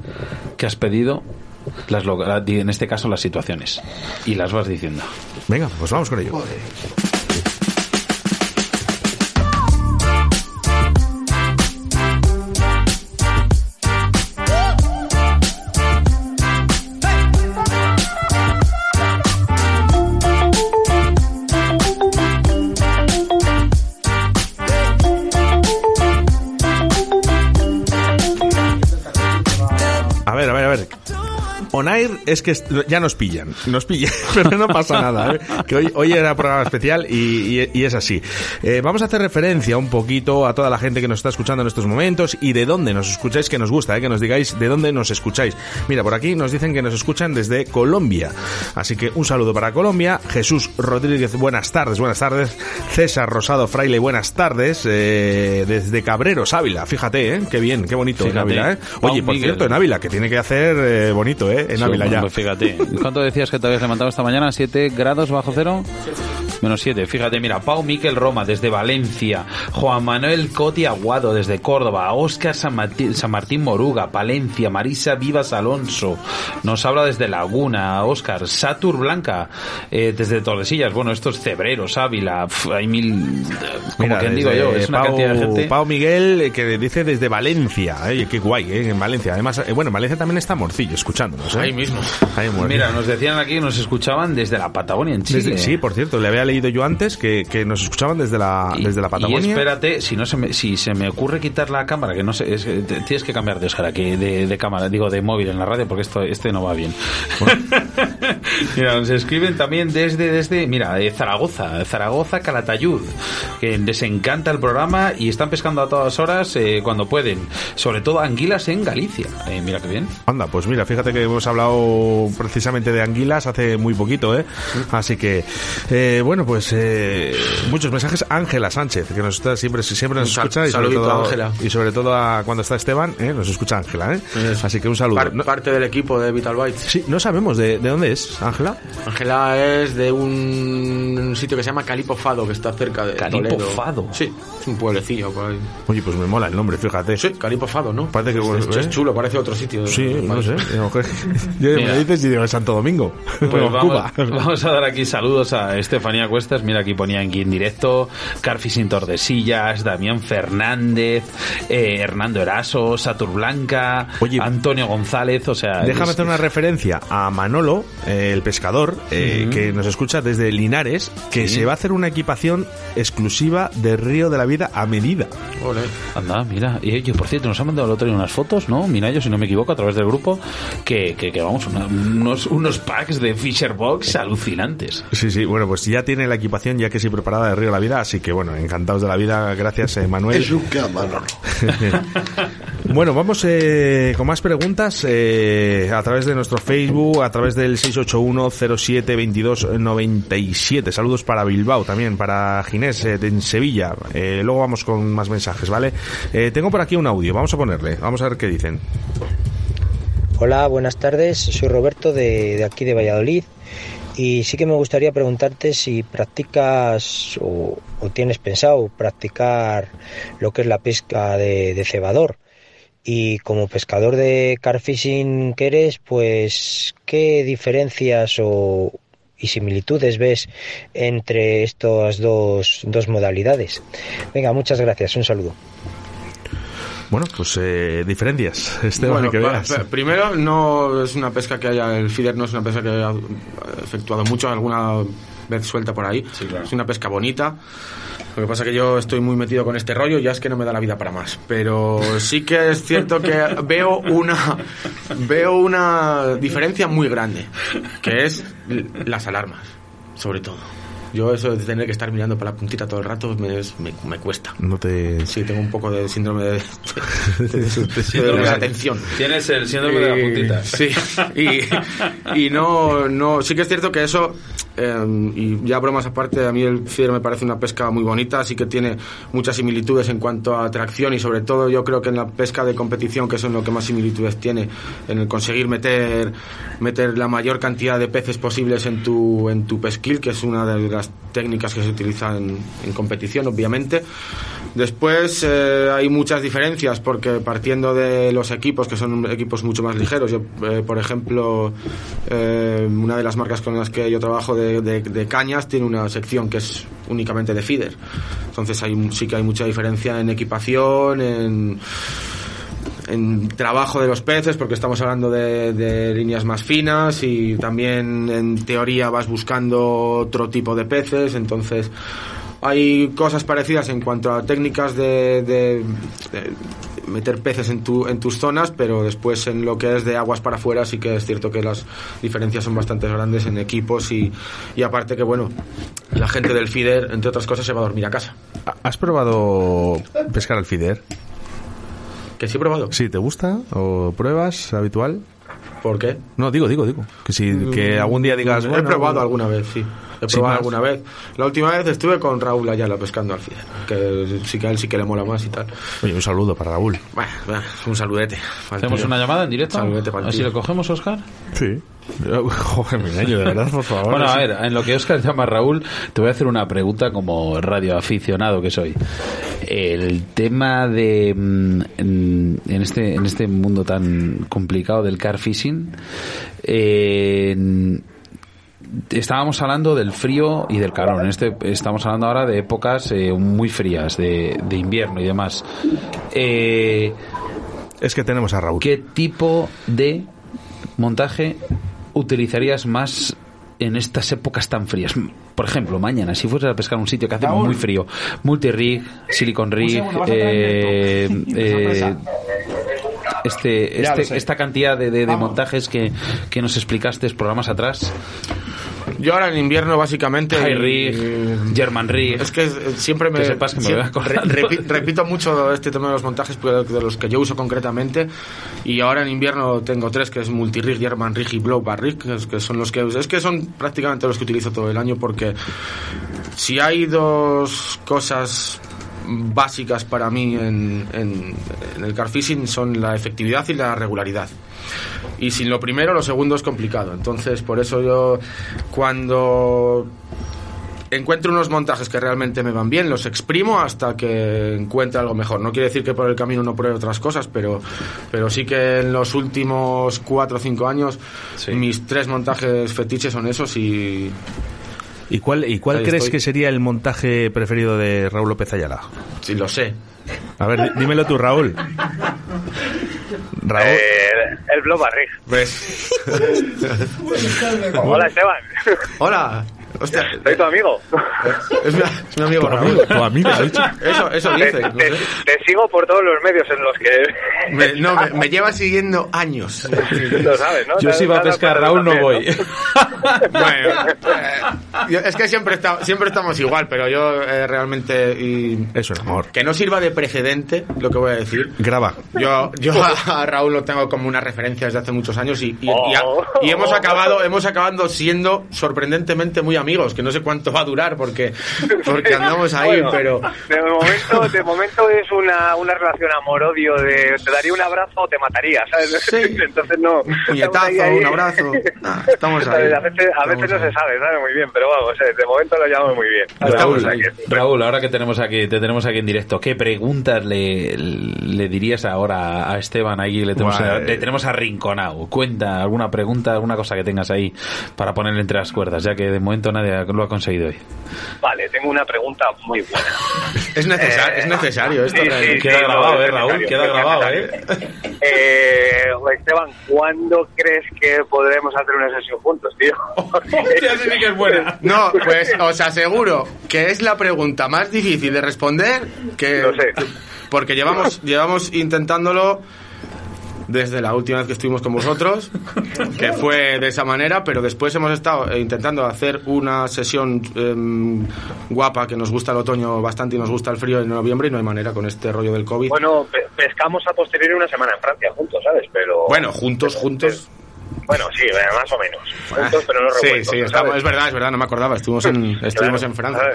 Speaker 2: que has pedido las en este caso las situaciones y las vas diciendo.
Speaker 1: Venga, pues vamos con ello. On Air es que ya nos pillan, nos pillan, pero no pasa nada, ¿eh? que hoy, hoy era programa especial y, y- y es así. Eh, vamos a hacer referencia un poquito a toda la gente que nos está escuchando en estos momentos y de dónde nos escucháis, que nos gusta, ¿eh? que nos digáis de dónde nos escucháis. Mira, por aquí nos dicen que nos escuchan desde Colombia, así que un saludo para Colombia. Jesús Rodríguez, buenas tardes, buenas tardes. César Rosado Fraile, buenas tardes. eh, desde Cabreros, Ávila, fíjate, ¿eh? qué bien, qué bonito en. Ávila. ¿eh? Oye, por cierto, en Ávila, que tiene que hacer eh, bonito, ¿eh? En Ávila ya.
Speaker 2: pues fíjate. ¿Cuánto decías que te habías levantado esta mañana? ¿7 grados bajo cero? Menos 7. Fíjate, mira, Pau Miquel Roma desde Valencia, Juan Manuel Coti Aguado desde Córdoba, Óscar San Martín, San Martín Moruga, Palencia, Marisa Vivas Alonso, nos habla desde Laguna, Óscar, Satur Blanca, eh, desde Tordesillas, bueno, estos cebreros, Ávila, pf, hay mil, como
Speaker 1: Mira,
Speaker 2: quien digo yo, es una
Speaker 1: Pau,
Speaker 2: cantidad de gente.
Speaker 1: Pau Miguel, eh, que dice desde Valencia. ¿eh? Qué guay, ¿eh? En Valencia. Además, eh, bueno, en Valencia también está Morcillo escuchándonos. ¿eh?
Speaker 4: Ahí mismo.
Speaker 1: Ahí.
Speaker 2: Mira, nos decían aquí, nos escuchaban desde la Patagonia en Chile.
Speaker 1: Desde- sí, por cierto, le había leído yo antes que, que nos escuchaban desde la,
Speaker 2: Y-
Speaker 1: desde la
Speaker 2: Y
Speaker 1: Patagonia.
Speaker 2: espérate, si no se me, si se me ocurre quitar la cámara, que no sé, es te- tienes que cambiar de Oscar aquí, de, de cámara, digo de móvil en la radio, porque esto este no va bien. mira, nos escriben también desde, desde, mira, de Zaragoza, Zaragoza, Calatayud, que les encanta el programa y están pescando a todas horas eh, cuando pueden, sobre todo anguilas en Galicia. Eh, mira qué bien.
Speaker 1: Anda, pues mira, fíjate que hemos hablado precisamente de anguilas hace muy poquito, ¿eh? Así que, Eh, bueno, pues eh, muchos mensajes. Ángela Sánchez, que nos está siempre, siempre nos
Speaker 4: Un sal-
Speaker 1: escucha. Y sobre, todo,
Speaker 4: Ángela.
Speaker 1: y sobre todo a cuando está Esteban, eh, nos escucha Ángela. ¿eh? Así que un saludo.
Speaker 4: Par-
Speaker 1: No-
Speaker 4: parte del equipo de Vital Bytes.
Speaker 1: sí, no sabemos de, de dónde es, Ángela.
Speaker 4: Ángela es de un, un sitio que se llama Calipo Fado, que está cerca de
Speaker 2: Calipo
Speaker 4: Toledo.
Speaker 2: Fado.
Speaker 4: Sí, es un pueblecillo por ahí.
Speaker 1: Oye, pues me mola el nombre, fíjate.
Speaker 4: Sí, Calipo Fado, ¿no?
Speaker 1: Parece que,
Speaker 4: es, es chulo, parece otro sitio.
Speaker 1: Sí, no sé. Yo, me dices y digo Santo Domingo.
Speaker 2: Pues vamos,
Speaker 1: Cuba.
Speaker 2: vamos a dar aquí saludos a Estefanía Cuestas. Mira, aquí ponía aquí en directo Carfishing Tordesillas, Damián Fernández, eh, Hernando Eraso, Satur Blanca,
Speaker 1: Oye,
Speaker 2: Antonio González. O sea,
Speaker 1: Déjame
Speaker 2: es-
Speaker 1: hacer una referencia a Manolo, eh, el pescador, eh, que nos escucha desde Linares, que
Speaker 2: Sí.
Speaker 1: se va a hacer una equipación exclusiva de Río de la Vida a medida.
Speaker 4: Ole.
Speaker 2: Anda, mira. Y oye, por cierto, nos han mandado el otro día unas fotos, ¿no? Mira, yo si no me equivoco, a través del grupo, que, que, que vamos, una- unos, unos packs de Fisher Box alucinantes.
Speaker 1: Sí, sí, bueno, pues ya tiene la equipación ya que sí preparada de Río de la Vida, así que bueno, encantados de la vida, gracias eh, Manuel.
Speaker 7: Es un cámara.
Speaker 1: Bueno, vamos eh, con más preguntas eh, a través de nuestro Facebook, a través del 681-07-2297. Saludos para Bilbao también, para Ginés eh, de en Sevilla. Eh, luego vamos con más mensajes, ¿vale? Eh, tengo por aquí un audio, vamos a ponerle, vamos a ver qué dicen.
Speaker 9: Hola, buenas tardes. Soy Roberto de, de aquí de Valladolid y sí que me gustaría preguntarte si practicas o, o tienes pensado practicar lo que es la pesca de, de cebador. Y como pescador de carfishing que eres, pues, ¿qué diferencias o, y similitudes ves entre estas dos, dos modalidades? Venga, muchas gracias. Un saludo.
Speaker 1: Bueno, pues eh, diferencias, Esteban,
Speaker 4: Bueno,
Speaker 1: que veas.
Speaker 4: pa- primero, no es una pesca que haya, el feeder no es una pesca que haya efectuado mucho, alguna vez suelta por ahí. Es una pesca bonita. Lo que pasa que yo estoy muy metido con este rollo, ya es que no me da la vida para más. Pero sí que es cierto que veo una veo una diferencia muy grande, que es las alarmas, sobre todo. Yo eso de tener que estar mirando para la puntita todo el rato me, es- me, me cuesta.
Speaker 1: No te...
Speaker 4: Sí, tengo un poco de síndrome de, de, de- de- de atención.
Speaker 2: Tienes el síndrome de la puntita.
Speaker 4: Sí, y, y no, no, sí que es cierto que eso, eh, y ya bromas aparte, a mí el feeder me parece una pesca muy bonita, sí que tiene muchas similitudes en cuanto a atracción y sobre todo yo creo que en la pesca de competición, que es en lo que más similitudes tiene, en el conseguir meter, meter la mayor cantidad de peces posibles en tu, en tu pesquil, que es una de las técnicas que se utiliza en, en competición, obviamente. Después eh, hay muchas diferencias porque partiendo de los equipos, que son equipos mucho más ligeros, yo, eh, por ejemplo, eh, una de las marcas con las que yo trabajo de, de- cañas tiene una sección que es únicamente de feeder. Entonces hay, sí que hay mucha diferencia en equipación, en en trabajo de los peces, porque estamos hablando de, líneas más finas y también en teoría vas buscando otro tipo de peces, entonces hay cosas parecidas en cuanto a técnicas de meter peces en, tu, en tus zonas, pero después en lo que es de aguas para afuera sí que es cierto que las diferencias son bastante grandes en equipos y, y aparte que bueno, la gente del feeder, entre otras cosas, se va a dormir a casa.
Speaker 1: ¿Has probado pescar al feeder?
Speaker 4: ¿Que sí he probado?
Speaker 1: Sí, ¿te gusta? ¿O pruebas habitual?
Speaker 4: ¿Por qué?
Speaker 1: No, digo, digo, digo. Que si que algún día digas,
Speaker 4: He
Speaker 1: bueno,
Speaker 4: probado alguna vez, sí. He probado
Speaker 1: más.
Speaker 4: alguna vez. La última vez estuve con Raúl Ayala pescando al fiel, que sí que a él sí que le mola más y tal.
Speaker 1: Oye, un saludo para Raúl.
Speaker 4: Bueno, bueno, un saludete.
Speaker 2: ¿Hacemos una llamada en directo?
Speaker 4: Saludete pa'l
Speaker 2: Así lo cogemos, Oscar.
Speaker 1: Sí. Joder, de verdad, por favor.
Speaker 2: Bueno, a ver, en lo que Oscar llama Raúl, te voy a hacer una pregunta como radioaficionado que soy. El tema de mm, en en este en este mundo tan complicado del car fishing, eh, estábamos hablando del frío y del calor. En este estamos hablando ahora de épocas eh, muy frías, de, de invierno y demás. Eh,
Speaker 1: Es que tenemos a Raúl.
Speaker 2: ¿Qué tipo de montaje utilizarías más en estas épocas tan frías? Por ejemplo, mañana, si fueras a pescar un sitio que hace muy frío, multirig, silicon rig,
Speaker 10: segundo,
Speaker 2: eh, eh, este, este- esta cantidad de, de- montajes que, que nos explicaste programas atrás.
Speaker 4: Yo ahora en invierno básicamente...
Speaker 2: High
Speaker 4: y-
Speaker 2: rig, German rig.
Speaker 4: Es que siempre me...
Speaker 2: Que sepas que me
Speaker 4: siempre- re- repi- repito mucho este tema de los montajes de los que yo uso concretamente y ahora en invierno tengo tres que es multirig, German rig y blow bar rig que, son los que uso. Es que son prácticamente los que utilizo todo el año porque si hay dos cosas básicas para mí en, en- en el car fishing son la efectividad y la regularidad. Y sin lo primero, lo segundo es complicado. Entonces, por eso yo cuando encuentro unos montajes que realmente me van bien, los exprimo hasta que encuentre algo mejor. No quiere decir que por el camino no pruebe otras cosas, pero, pero sí que en los últimos cuatro o cinco años mis tres montajes fetiches son esos y...
Speaker 1: ¿Y cuál, y cuál crees
Speaker 4: estoy.
Speaker 1: que sería el montaje preferido de Raúl López Ayala?
Speaker 4: Sí, lo sé.
Speaker 1: A ver, dímelo tú, Raúl. Raúl.
Speaker 10: Eh, el Blow Barrig.
Speaker 4: Pues...
Speaker 10: Hola, Esteban.
Speaker 4: Hola. Hostia,
Speaker 10: Soy tu amigo.
Speaker 4: es mi, es mi amigo
Speaker 1: Tu
Speaker 4: Raúl.
Speaker 1: amigo, tu amigo, ha dicho.
Speaker 4: Eso, eso
Speaker 10: Te,
Speaker 4: dice. no
Speaker 10: te-
Speaker 4: sé.
Speaker 10: te sigo por todos los medios en los que...
Speaker 4: Me, no, me, me lleva siguiendo años.
Speaker 10: Lo sabes, ¿no?
Speaker 2: Yo si va a
Speaker 10: Te- te-
Speaker 2: pescar
Speaker 10: te-
Speaker 2: Raúl no voy.
Speaker 4: Bueno, eh, es que siempre, está- siempre estamos igual, pero yo eh, realmente... Y,
Speaker 1: Es un amor.
Speaker 4: que no sirva de precedente lo que voy a decir.
Speaker 1: Graba.
Speaker 4: Yo, yo a, a Raúl lo tengo como una referencia desde hace muchos años y, y- y a-
Speaker 10: Oh.
Speaker 4: y hemos acabado hemos acabado siendo sorprendentemente muy amigos, que no sé cuánto va a durar porque, porque andamos ahí,
Speaker 10: Bueno,
Speaker 4: pero...
Speaker 10: De momento, de momento es una, una relación amor-odio de te daría un abrazo o te mataría, ¿sabes?
Speaker 4: Sí.
Speaker 10: Entonces no...
Speaker 4: Un puñetazo,
Speaker 10: ahí, ahí.
Speaker 4: un abrazo. Nah, estamos ahí.
Speaker 10: A veces, a veces no
Speaker 4: ahí.
Speaker 10: se sabe, ¿sabes? Muy bien, pero vamos, eh, de momento lo llamo muy bien. Que-
Speaker 2: Raúl, ahora que tenemos aquí, te tenemos aquí en directo, ¿qué preguntas le, le dirías ahora a Esteban ahí? Le tenemos, le tenemos arrinconado. Cuenta alguna pregunta, alguna cosa que tengas ahí para ponerle entre las cuerdas, ya que de momento nadie lo ha conseguido hoy.
Speaker 10: Vale, tengo una pregunta muy buena.
Speaker 4: Es, necesario, es necesario esto.
Speaker 10: Sí, sí,
Speaker 2: Queda
Speaker 10: sí,
Speaker 2: grabado,
Speaker 10: no,
Speaker 2: eh, Raúl, queda grabado,
Speaker 10: necesario. Eh, Esteban, ¿cuándo crees que podremos hacer una sesión juntos, tío?
Speaker 2: que es buena.
Speaker 4: No, pues os aseguro que es la pregunta más difícil de responder que
Speaker 10: Lo sé.
Speaker 4: porque llevamos llevamos intentándolo desde la última vez que estuvimos con vosotros, que fue de esa manera, pero después hemos estado eh, intentando hacer una sesión em, guapa que nos gusta el otoño bastante y nos gusta el frío en noviembre y no hay manera con este rollo del COVID.
Speaker 10: Bueno, pe- pescamos a posteriori una semana en Francia juntos, ¿sabes? Pero...
Speaker 4: Bueno, juntos, juntos.
Speaker 10: Bueno, sí, eh, más o menos. Juntos, pero no
Speaker 4: Sí,
Speaker 10: revueltos,
Speaker 4: sí, estamos- es verdad, es verdad, no me acordaba. Estuvimos en, estuvimos
Speaker 10: Claro,
Speaker 4: en Francia.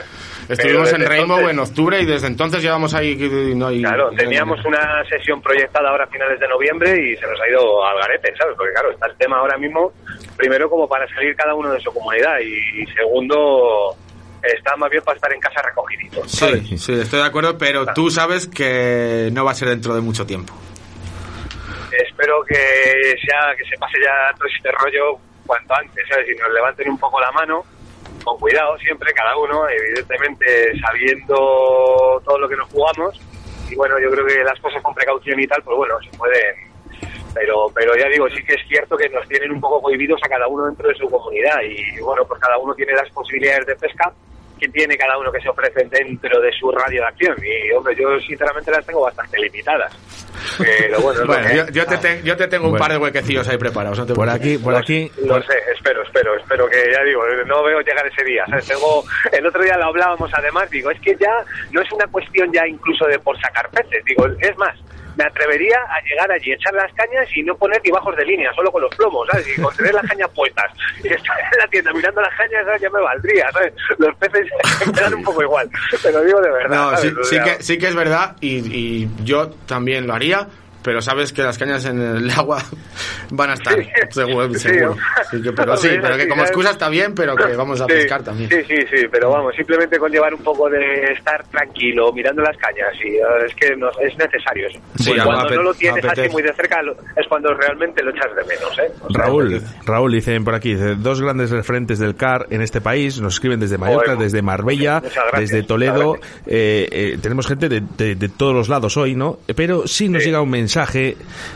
Speaker 4: Estuvimos en Rainbow
Speaker 10: entonces-
Speaker 4: en octubre y desde entonces llevamos ahí. No hay,
Speaker 10: Claro,
Speaker 4: no hay
Speaker 10: teníamos una sesión proyectada ahora a finales de noviembre y se nos ha ido al garete, ¿sabes? Porque claro, está el tema ahora mismo, primero como para salir cada uno de su comunidad y, segundo, está más bien para estar en casa recogidito. ¿sabes?
Speaker 4: Sí, sí, estoy de acuerdo, pero tú sabes que no va a ser dentro de mucho tiempo.
Speaker 10: Espero que sea que se pase ya todo este rollo cuanto antes, ¿sabes? Y nos levanten un poco la mano, con cuidado siempre, cada uno, evidentemente sabiendo todo lo que nos jugamos. Y bueno, yo creo que las cosas con precaución y tal, pues bueno, se pueden. Pero, pero ya digo, sí que es cierto que nos tienen un poco cohibidos a cada uno dentro de su comunidad. Y bueno, pues cada uno tiene las posibilidades de pesca que tiene cada uno que se ofrece dentro de su radio de acción. Y hombre, yo sinceramente las tengo bastante limitadas. Pero bueno, que
Speaker 4: yo, yo te, te- yo te tengo un par de huequecillos ahí preparados. no te
Speaker 1: Por aquí, por aquí.
Speaker 10: Lo sé, espero, espero, espero que ya digo, no veo llegar ese día. ¿sabes? Tengo, el otro día lo hablábamos además, digo, es que ya no es una cuestión ya incluso de por sacar peces, digo, es más, me atrevería a llegar allí, echar las cañas y no poner ni bajos de línea, solo con los plomos, ¿sabes? Y con tener las cañas puestas. Y estar en la tienda mirando las cañas, ¿sabes? ya me valdría, ¿sabes? Los peces me dan un poco igual, pero digo de verdad.
Speaker 4: No, sí, que, sí que es verdad y, y yo también lo haría, pero sabes que las cañas en el agua van a estar, seguro.
Speaker 10: Sí,
Speaker 4: seguro.
Speaker 10: ¿no?
Speaker 4: Sí que- pero sí, pero que como excusa está bien, pero que vamos a
Speaker 10: Sí,
Speaker 4: pescar también.
Speaker 10: Sí, sí, sí, pero vamos, simplemente con llevar un poco de estar tranquilo, mirando las cañas, y es que nos, es necesario eso.
Speaker 4: Sí,
Speaker 10: Y cuando no lo tienes así muy de cerca, es cuando realmente lo echas de menos, ¿eh? O sea,
Speaker 1: Raúl, Raúl dicen por aquí, dos grandes referentes del CAR en este país, nos escriben desde Mallorca,
Speaker 10: Joder,
Speaker 1: desde Marbella, desde Toledo, eh, eh, tenemos gente de, de- de todos los lados hoy, ¿no? Pero sí nos llega un mensaje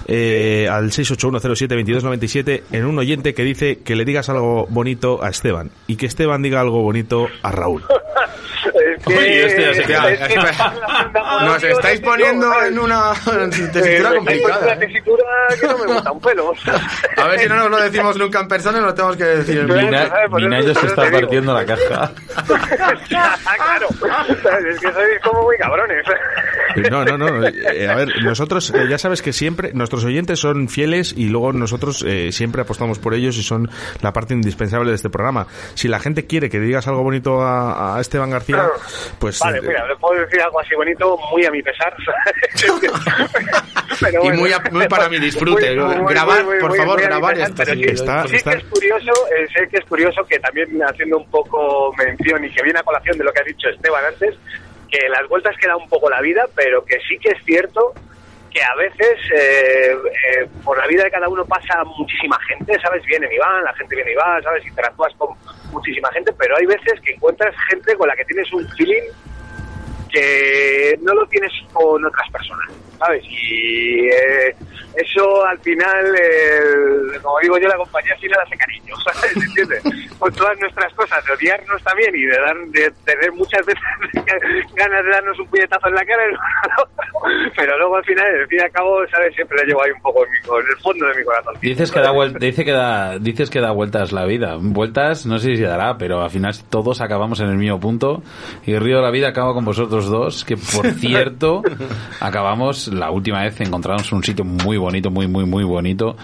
Speaker 1: eh, al 681072297 en un oyente que dice que le digas algo bonito a Esteban y que Esteban diga algo bonito a Raúl.
Speaker 10: Es que,
Speaker 4: Oye, ya se queda-
Speaker 10: es que-
Speaker 4: Nos estáis poniendo en una tesitura complicada.
Speaker 10: Una tesitura que no me gusta un pelo.
Speaker 4: A ver si no nos lo decimos nunca en persona, nos lo tenemos que decir en
Speaker 2: Minayo se está partiendo la caja.
Speaker 10: claro. Es que sois como muy cabrones.
Speaker 1: No, no, no. eh, a ver, nosotros eh, ya sabes que siempre nuestros oyentes son fieles y luego nosotros eh, siempre apostamos por ellos y son la parte indispensable de este programa. Si la gente quiere que digas algo bonito a, a Esteban García, pues
Speaker 10: Vale,
Speaker 1: eh,
Speaker 10: mira, le puedo decir algo así bonito, muy a mi pesar. Pero
Speaker 4: Y muy a- muy para mi disfrute. Grabar, por favor, grabar
Speaker 10: pesar, pero
Speaker 4: sí,
Speaker 10: sí,
Speaker 1: está-
Speaker 10: sí
Speaker 1: está-
Speaker 10: que es curioso, eh, sé que es curioso que también haciendo un poco mención y que viene a colación de lo que ha dicho Esteban antes, que las vueltas que da un poco la vida, pero que sí que es cierto que a veces eh, eh, por la vida de cada uno pasa muchísima gente, ¿sabes? Vienen y van, la gente viene y va, ¿sabes? Interactúas con muchísima gente, pero hay veces que encuentras gente con la que tienes un feeling que no lo tienes con otras personas, ¿sabes? Y eh, eso al final, eh, como digo yo, la compañía final hace cariño, ¿sabes? ¿Entiendes? Con todas nuestras cosas, de odiarnos también y de, dar, de tener muchas veces ganas de darnos un puñetazo en la cara, pero luego al final, al fin y al cabo, ¿sabes? Siempre lo llevo ahí un poco en, mi, co- en el fondo de mi corazón.
Speaker 2: Dices que da dice que da, dices que da vueltas la vida. Vueltas, no sé si dará, pero al final todos acabamos en el mismo punto. Y el río de la vida acaba con vosotros dos, que por cierto, acabamos la última vez encontramos un sitio muy bonito, muy, muy, muy bonito.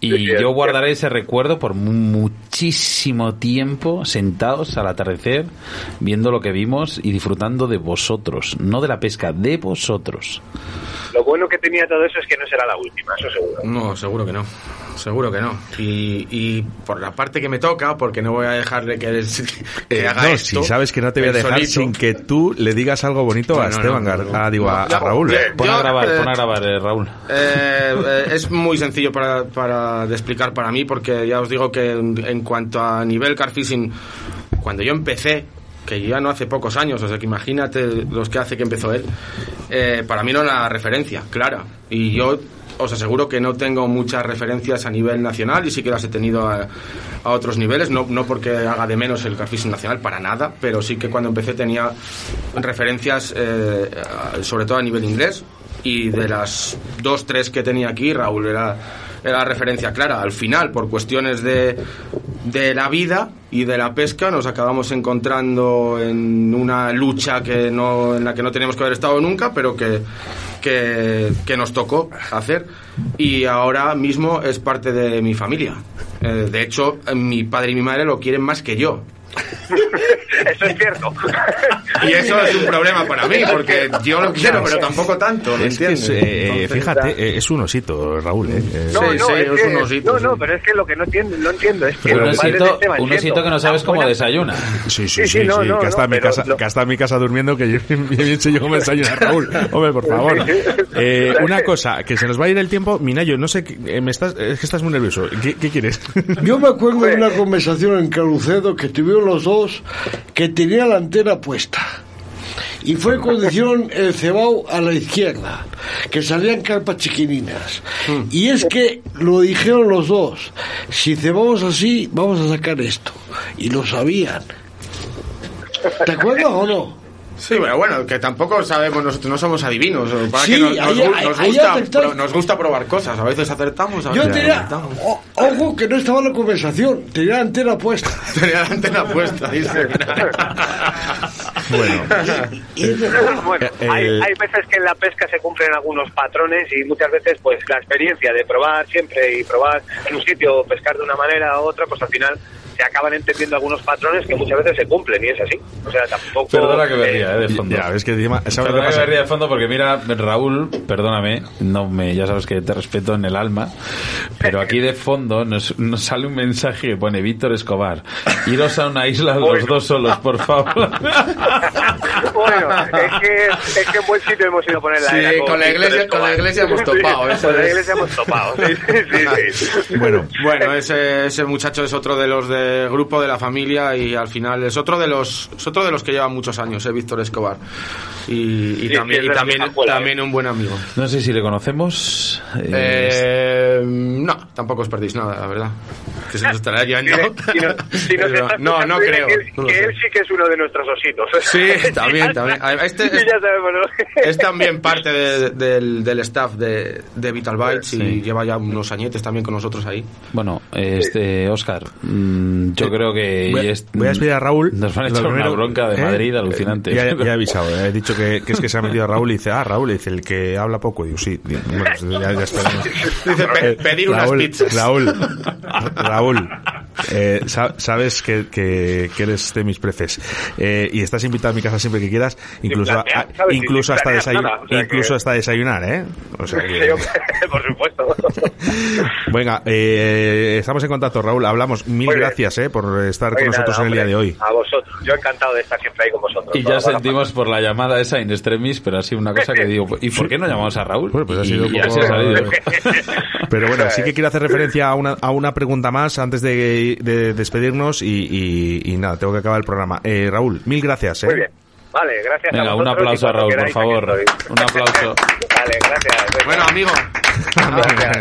Speaker 2: Y yo guardaré ese recuerdo por mu- muchísimo tiempo sentados al atardecer, viendo lo que vimos y disfrutando de vosotros, no de la pesca, de vosotros.
Speaker 10: Lo bueno que tenía todo eso es que no será la última, eso seguro.
Speaker 4: No, seguro que no. Seguro que no. Y, y por la parte que me toca, porque no voy a dejarle que, que
Speaker 1: eh,
Speaker 4: haga
Speaker 1: no,
Speaker 4: esto.
Speaker 1: si sabes que no te voy a dejar
Speaker 4: solito.
Speaker 1: sin que tú le digas algo bonito a
Speaker 4: No, no,
Speaker 1: Esteban
Speaker 4: no,
Speaker 1: ah, digo, a,
Speaker 4: No,
Speaker 1: a Raúl.
Speaker 2: a
Speaker 4: yo,
Speaker 2: grabar,
Speaker 4: eh,
Speaker 2: pon a grabar, eh, Raúl.
Speaker 4: Eh, eh, es muy sencillo para, para de explicar para mí porque ya os digo que en, en cuanto a nivel car fishing, cuando yo empecé, que ya no hace pocos años, o sea que imagínate los que hace que empezó él, para mí no era la referencia, clara. Y yo os aseguro que no tengo muchas referencias a nivel nacional y sí que las he tenido a, a otros niveles, no, no porque haga de menos el car fishing nacional, para nada, pero sí que cuando empecé tenía referencias eh, sobre todo a nivel inglés y de las dos, tres que tenía aquí, Raúl era, era referencia clara. Al final, por cuestiones de, de la vida y de la pesca, nos acabamos encontrando en una lucha que no, en la que no teníamos que haber estado nunca, pero que, que, que nos tocó hacer. Y ahora mismo es parte de mi familia. Eh, de hecho, mi padre y mi madre lo quieren más que yo.
Speaker 10: Eso es cierto.
Speaker 4: Y eso es un problema para mí, porque yo lo quiero, pero tampoco tanto, ¿me
Speaker 1: Es que es,
Speaker 4: entiendes?
Speaker 1: eh,
Speaker 4: Entonces,
Speaker 1: fíjate, eh, es un osito, Raúl. eh, eh.
Speaker 10: No,
Speaker 4: Sí,
Speaker 10: no,
Speaker 4: sí,
Speaker 10: es
Speaker 4: es
Speaker 10: que,
Speaker 4: un osito,
Speaker 10: no, no, pero es que lo que no entiendo, no entiendo es que
Speaker 2: Pero un osito, un que no sabes cómo
Speaker 10: buena-
Speaker 2: desayuna.
Speaker 1: Sí, sí,
Speaker 10: Sí,
Speaker 1: sí,
Speaker 10: sí, no,
Speaker 1: sí,
Speaker 10: no,
Speaker 1: que,
Speaker 10: no,
Speaker 1: está en mi casa,
Speaker 10: lo-
Speaker 1: que está en mi casa durmiendo, que yo bien cómo desayunar, Raúl. Hombre, por favor. Eh, una cosa, que se nos va a ir el tiempo. Minayo, no sé, qué- eh, me estás, es que estás muy nervioso. ¿Qué, qué quieres?
Speaker 7: Yo me acuerdo de una conversación en Carucedo que tuvieron los dos que tenía la antena puesta. Y fue cuando hicieron el cebao a la izquierda, que salían carpas chiquininas. Y es que lo dijeron los dos, si cebamos así, vamos a sacar esto. Y lo sabían. ¿Te acuerdas o no?
Speaker 4: Sí, pero bueno, que tampoco sabemos, nosotros no somos adivinos. Para
Speaker 7: Sí,
Speaker 4: que nos, gusta, pro- nos gusta probar cosas. A veces acertamos, a
Speaker 7: Yo
Speaker 4: veces
Speaker 7: tenía,
Speaker 4: acertamos.
Speaker 7: o- ojo que no estaba en la conversación, tenía la antena puesta.
Speaker 4: Tenía la antena puesta, dice.
Speaker 1: bueno,
Speaker 10: Bueno,
Speaker 1: Eh,
Speaker 10: hay, hay veces que en la pesca se cumplen algunos patrones y muchas veces pues la experiencia de probar siempre y probar en un sitio pescar de una manera u otra pues al final se acaban entendiendo algunos patrones que muchas veces se cumplen y es así. O sea, tampoco...
Speaker 2: Perdona que me
Speaker 10: eh,
Speaker 2: ría, eh, de fondo.
Speaker 1: ya, ves que encima, ¿sabes lo que
Speaker 2: Perdona que me ría de fondo porque mira, Raúl, perdóname, no me, ya sabes que te respeto en el alma, pero aquí de fondo nos, nos sale un mensaje que pone Víctor Escobar, iros a una isla los dos solos, por favor.
Speaker 10: bueno, es que, es que en buen sitio hemos ido a poner la
Speaker 4: Sí,
Speaker 10: era
Speaker 4: con la iglesia- con la iglesia hemos topado, eso
Speaker 10: con la
Speaker 4: es.
Speaker 10: iglesia hemos topado, sí, sí, sí, sí.
Speaker 1: Bueno,
Speaker 4: Bueno, ese, ese muchacho es otro de los de del grupo, de la familia y al final es otro de los es otro de los que lleva muchos años, eh, Víctor Escobar. Y, y
Speaker 10: Sí,
Speaker 4: también, y también,
Speaker 10: escuela,
Speaker 4: también un buen amigo.
Speaker 2: No sé si le conocemos. eh,
Speaker 4: Eh, no, tampoco os perdéis nada, la verdad. Que se nos estará llevando.
Speaker 10: Si
Speaker 4: no, no creo.
Speaker 10: Que, él sí que es uno de nuestros ositos.
Speaker 4: Sí, también, también. Este es,
Speaker 10: ya sabemos, ¿no?
Speaker 4: es también parte de- del, del staff de, de Vital Bytes y lleva ya unos añetes también con nosotros ahí.
Speaker 2: Bueno, este Oscar, mm, yo creo que
Speaker 1: Voy a,
Speaker 2: es-
Speaker 1: voy a despedir a Raúl.
Speaker 2: Nos van a echar una bronca de
Speaker 1: ¿eh?
Speaker 2: Madrid alucinante.
Speaker 1: Ya, ya he avisado, eh, he dicho que, que es que se ha metido a Raúl y dice, ah, Raúl, dice, el que habla poco. Y digo, sí, digo, bueno, ya, ya esperamos.
Speaker 4: Dice, pe- pedir unas
Speaker 1: Raúl,
Speaker 4: pizzas.
Speaker 1: Raúl, Raúl, eh, sa- sabes que, que, que eres de mis preces eh, y estás invitado a mi casa siempre que quieras, incluso,
Speaker 10: planear,
Speaker 1: a- incluso hasta desayunar,
Speaker 10: nada, o sea
Speaker 1: incluso
Speaker 10: que-
Speaker 1: hasta desayunar, ¿eh? O sea que-
Speaker 10: por supuesto.
Speaker 1: Venga, eh, estamos en contacto, Raúl. Hablamos. Mil
Speaker 10: Muy bien.
Speaker 1: gracias eh, por estar con
Speaker 10: Oye,
Speaker 1: nosotros
Speaker 10: nada,
Speaker 1: en el día de hoy.
Speaker 10: A vosotros. Yo encantado de estar siempre ahí con vosotros.
Speaker 2: Y ya sentimos por la llamada esa in extremis, pero ha sido una cosa que digo, ¿y por qué no llamamos a Raúl?
Speaker 1: Bueno, pues ha sido
Speaker 2: y así ha salido.
Speaker 1: Pero bueno, sí que quiero hacer referencia a una, a una pregunta más antes de, de despedirnos y, y- y nada, tengo que acabar el programa. Eh, Raúl, mil gracias. ¿eh?
Speaker 10: Muy bien. Vale, gracias a
Speaker 2: un aplauso a Raúl, por favor. Un aplauso.
Speaker 10: Vale, gracias.
Speaker 4: Bueno, amigo.
Speaker 10: Gracias.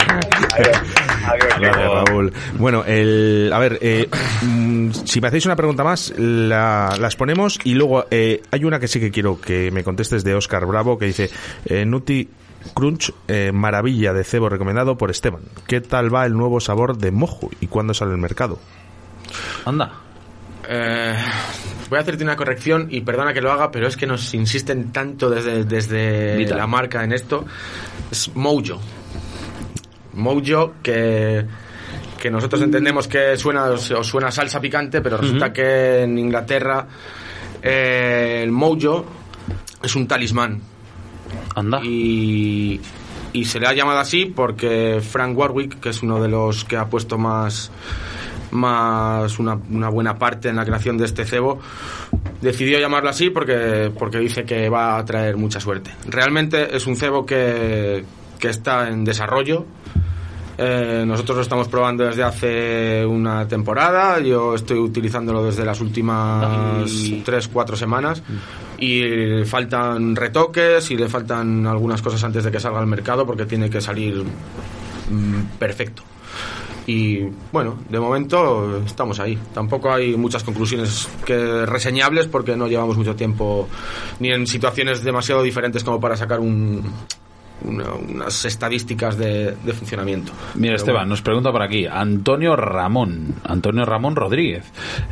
Speaker 10: Adiós. Adiós.
Speaker 1: Gracias, Raúl. Bueno, el, a ver, eh, mm, si me hacéis una pregunta más, la- las ponemos y luego eh, hay una que sí que quiero que me contestes de Oscar Bravo que dice eh, Nuti Crunch, eh, maravilla de cebo recomendado por Esteban. ¿Qué tal va el nuevo sabor de mojo y cuándo sale al mercado?
Speaker 2: Anda.
Speaker 4: Eh, voy a hacerte una corrección y perdona que lo haga, pero es que nos insisten tanto desde, desde
Speaker 2: Vital.
Speaker 4: la marca en esto. Es Mojo. Mojo que, que nosotros entendemos que suena, os suena salsa picante, pero resulta que en Inglaterra eh, el Mojo es un talismán.
Speaker 2: Anda.
Speaker 4: Y, y se le ha llamado así porque Frank Warwick, que es uno de los que ha puesto más, más una, una buena parte en la creación de este cebo, decidió llamarlo así porque, porque dice que va a traer mucha suerte. Realmente es un cebo que, que está en desarrollo. Eh, nosotros lo estamos probando desde hace una temporada. Yo estoy utilizándolo desde las últimas tres, cuatro semanas. Y faltan retoques y le faltan algunas cosas antes de que salga al mercado porque tiene que salir mm, perfecto. Y bueno, de momento estamos ahí. Tampoco hay muchas conclusiones que reseñables porque no llevamos mucho tiempo ni en situaciones demasiado diferentes como para sacar un, una- unas estadísticas de, de funcionamiento.
Speaker 2: Mira,
Speaker 4: Pero
Speaker 2: Esteban,
Speaker 4: bueno.
Speaker 2: nos pregunta por aquí, Antonio Ramón, Antonio Ramón Rodríguez.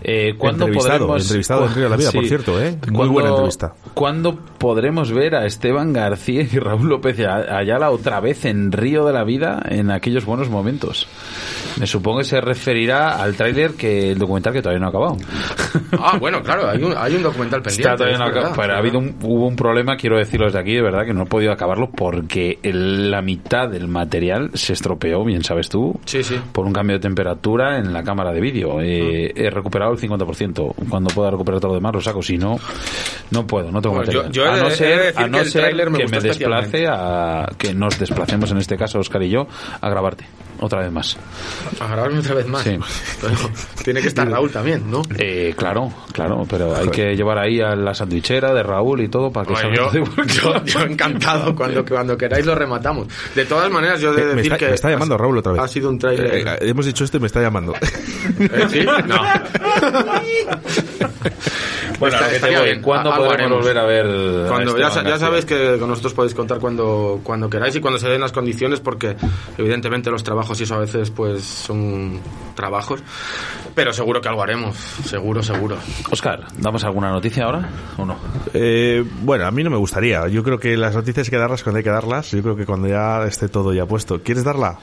Speaker 2: Eh, ¿Cuándo
Speaker 1: Entrevistado,
Speaker 2: podremos...
Speaker 1: entrevistado en Río de la Vida, por cierto, ¿eh? Muy
Speaker 2: ¿Cuándo-
Speaker 1: buena entrevista.
Speaker 2: ¿Cuándo podremos ver a Esteban García y Raúl López Ayala otra vez en Río de la Vida en aquellos buenos momentos? Me supongo que se referirá al tráiler que el documental que todavía no ha acabado.
Speaker 4: Ah, bueno, claro, hay un, hay un documental pendiente.
Speaker 2: Está no
Speaker 4: verdad,
Speaker 2: pero ha habido un, hubo un problema, quiero decirlo desde aquí, de verdad, que no he podido acabarlo porque el- la mitad del material se estropeó, bien sabes tú,
Speaker 4: Sí, sí.
Speaker 2: por un cambio de temperatura en la cámara de vídeo. Eh,
Speaker 4: Mm.
Speaker 2: He recuperado el 50%. Cuando pueda recuperar todo lo demás lo saco, si no, no puedo, no tengo
Speaker 4: Bueno, yo-
Speaker 2: material.
Speaker 4: yo he
Speaker 2: a no ser,
Speaker 4: decir
Speaker 2: a no
Speaker 4: que
Speaker 2: ser
Speaker 4: me
Speaker 2: que me desplace a que nos desplacemos en este caso Oscar y yo a grabarte otra vez más.
Speaker 4: A grabarme otra vez más.
Speaker 2: Sí.
Speaker 4: Pero tiene que estar Raúl también, ¿no?
Speaker 2: Eh, claro, claro, pero hay que llevar ahí a la sandwichera de Raúl y todo para que
Speaker 4: Bueno,
Speaker 2: salga
Speaker 4: yo,
Speaker 2: todo igual.
Speaker 4: yo, yo encantado cuando, cuando queráis lo rematamos. De todas maneras, yo he de decir
Speaker 1: está,
Speaker 4: que
Speaker 1: me está llamando Raúl otra vez.
Speaker 4: Ha sido un tráiler.
Speaker 1: Eh, eh, hemos dicho esto y me está llamando.
Speaker 4: ¿Eh? ¿Sí? No.
Speaker 2: Bueno,
Speaker 4: Está-
Speaker 2: lo que te
Speaker 4: estaría
Speaker 2: voy,
Speaker 4: bien.
Speaker 2: ¿cuándo
Speaker 4: A-
Speaker 2: podremos
Speaker 4: haremos.
Speaker 2: volver a ver a
Speaker 4: Cuando, ya,
Speaker 2: Esteban
Speaker 4: sa- ya sabéis que con nosotros podéis contar cuando, cuando queráis y cuando se den las condiciones, porque evidentemente los trabajos y eso a veces pues son trabajos, pero seguro que algo haremos, seguro, seguro.
Speaker 2: Oscar, ¿damos alguna noticia ahora o no?
Speaker 1: Eh, bueno, a mí no me gustaría. Yo creo que las noticias hay que darlas cuando hay que darlas. Yo creo que cuando ya esté todo ya puesto. ¿Quieres darla?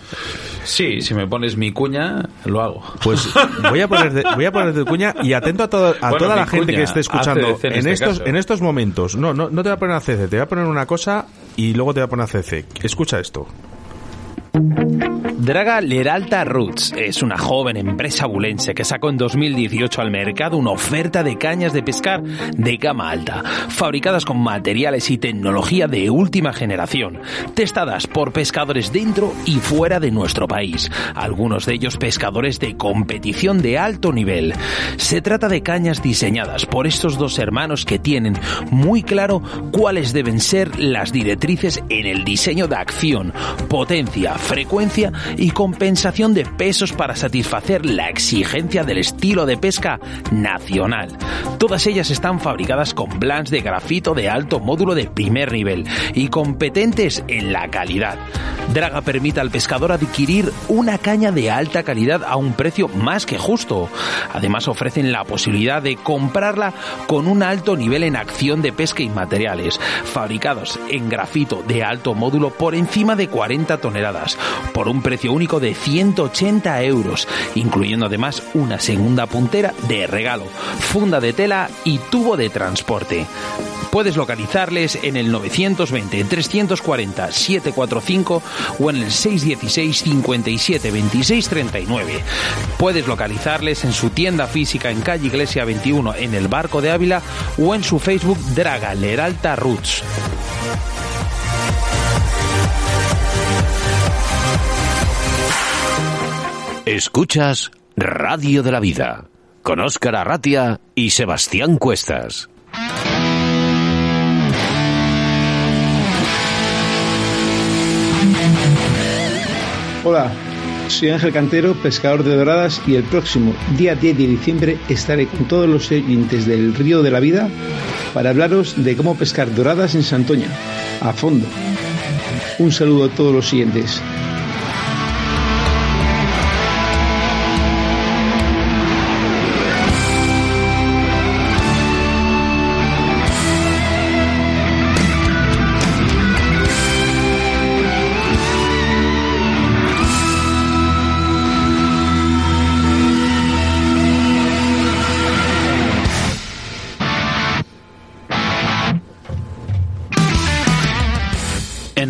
Speaker 2: Sí, si me pones mi cuña, lo hago.
Speaker 1: Pues voy a poner de, voy a poner de cuña y atento a, todo- a
Speaker 2: Bueno,
Speaker 1: toda la
Speaker 2: mi
Speaker 1: gente
Speaker 2: cuña,
Speaker 1: que esté escuchando
Speaker 2: ACDC en
Speaker 1: en,
Speaker 2: este
Speaker 1: estos
Speaker 2: caso.
Speaker 1: en estos momentos. No, no, no te voy a poner a CC, te voy a poner una cosa y luego te voy a poner a CC. Escucha esto.
Speaker 2: Draga Leralta Roots es una joven empresa bulense que sacó en 2018 al mercado una oferta de cañas de pescar de gama alta, fabricadas con materiales y tecnología de última generación, testadas por pescadores dentro y fuera de nuestro país, algunos de ellos pescadores de competición de alto nivel. Se trata de cañas diseñadas por estos dos hermanos que tienen muy claro cuáles deben ser las directrices en el diseño de acción, potencia, frecuencia y compensación de pesos para satisfacer la exigencia del estilo de pesca nacional. Todas ellas están fabricadas con blancs de grafito de alto módulo de primer nivel y competentes en la calidad. Draga permite al pescador adquirir una caña de alta calidad a un precio más que justo. Además ofrecen la posibilidad de comprarla con un alto nivel en acción de pesca y materiales, fabricados en grafito de alto módulo por encima de 40 toneladas, por un precio único de 180 euros, incluyendo además una segunda puntera de regalo, funda de tela y tubo de transporte. Puedes localizarles en el 920 340 745 o en el 616 57 26 39. Puedes localizarles en su tienda física en calle Iglesia 21 en el Barco de Ávila o en su Facebook Draga Leralta Roots.
Speaker 5: Escuchas Radio de la Vida con Óscar Arratia y Sebastián Cuestas.
Speaker 11: Hola, soy Ángel Cantero, pescador de doradas y el próximo día 10 de diciembre estaré con todos los oyentes del Río de la Vida para hablaros de cómo pescar doradas en Santoña, a fondo. Un saludo a todos los siguientes.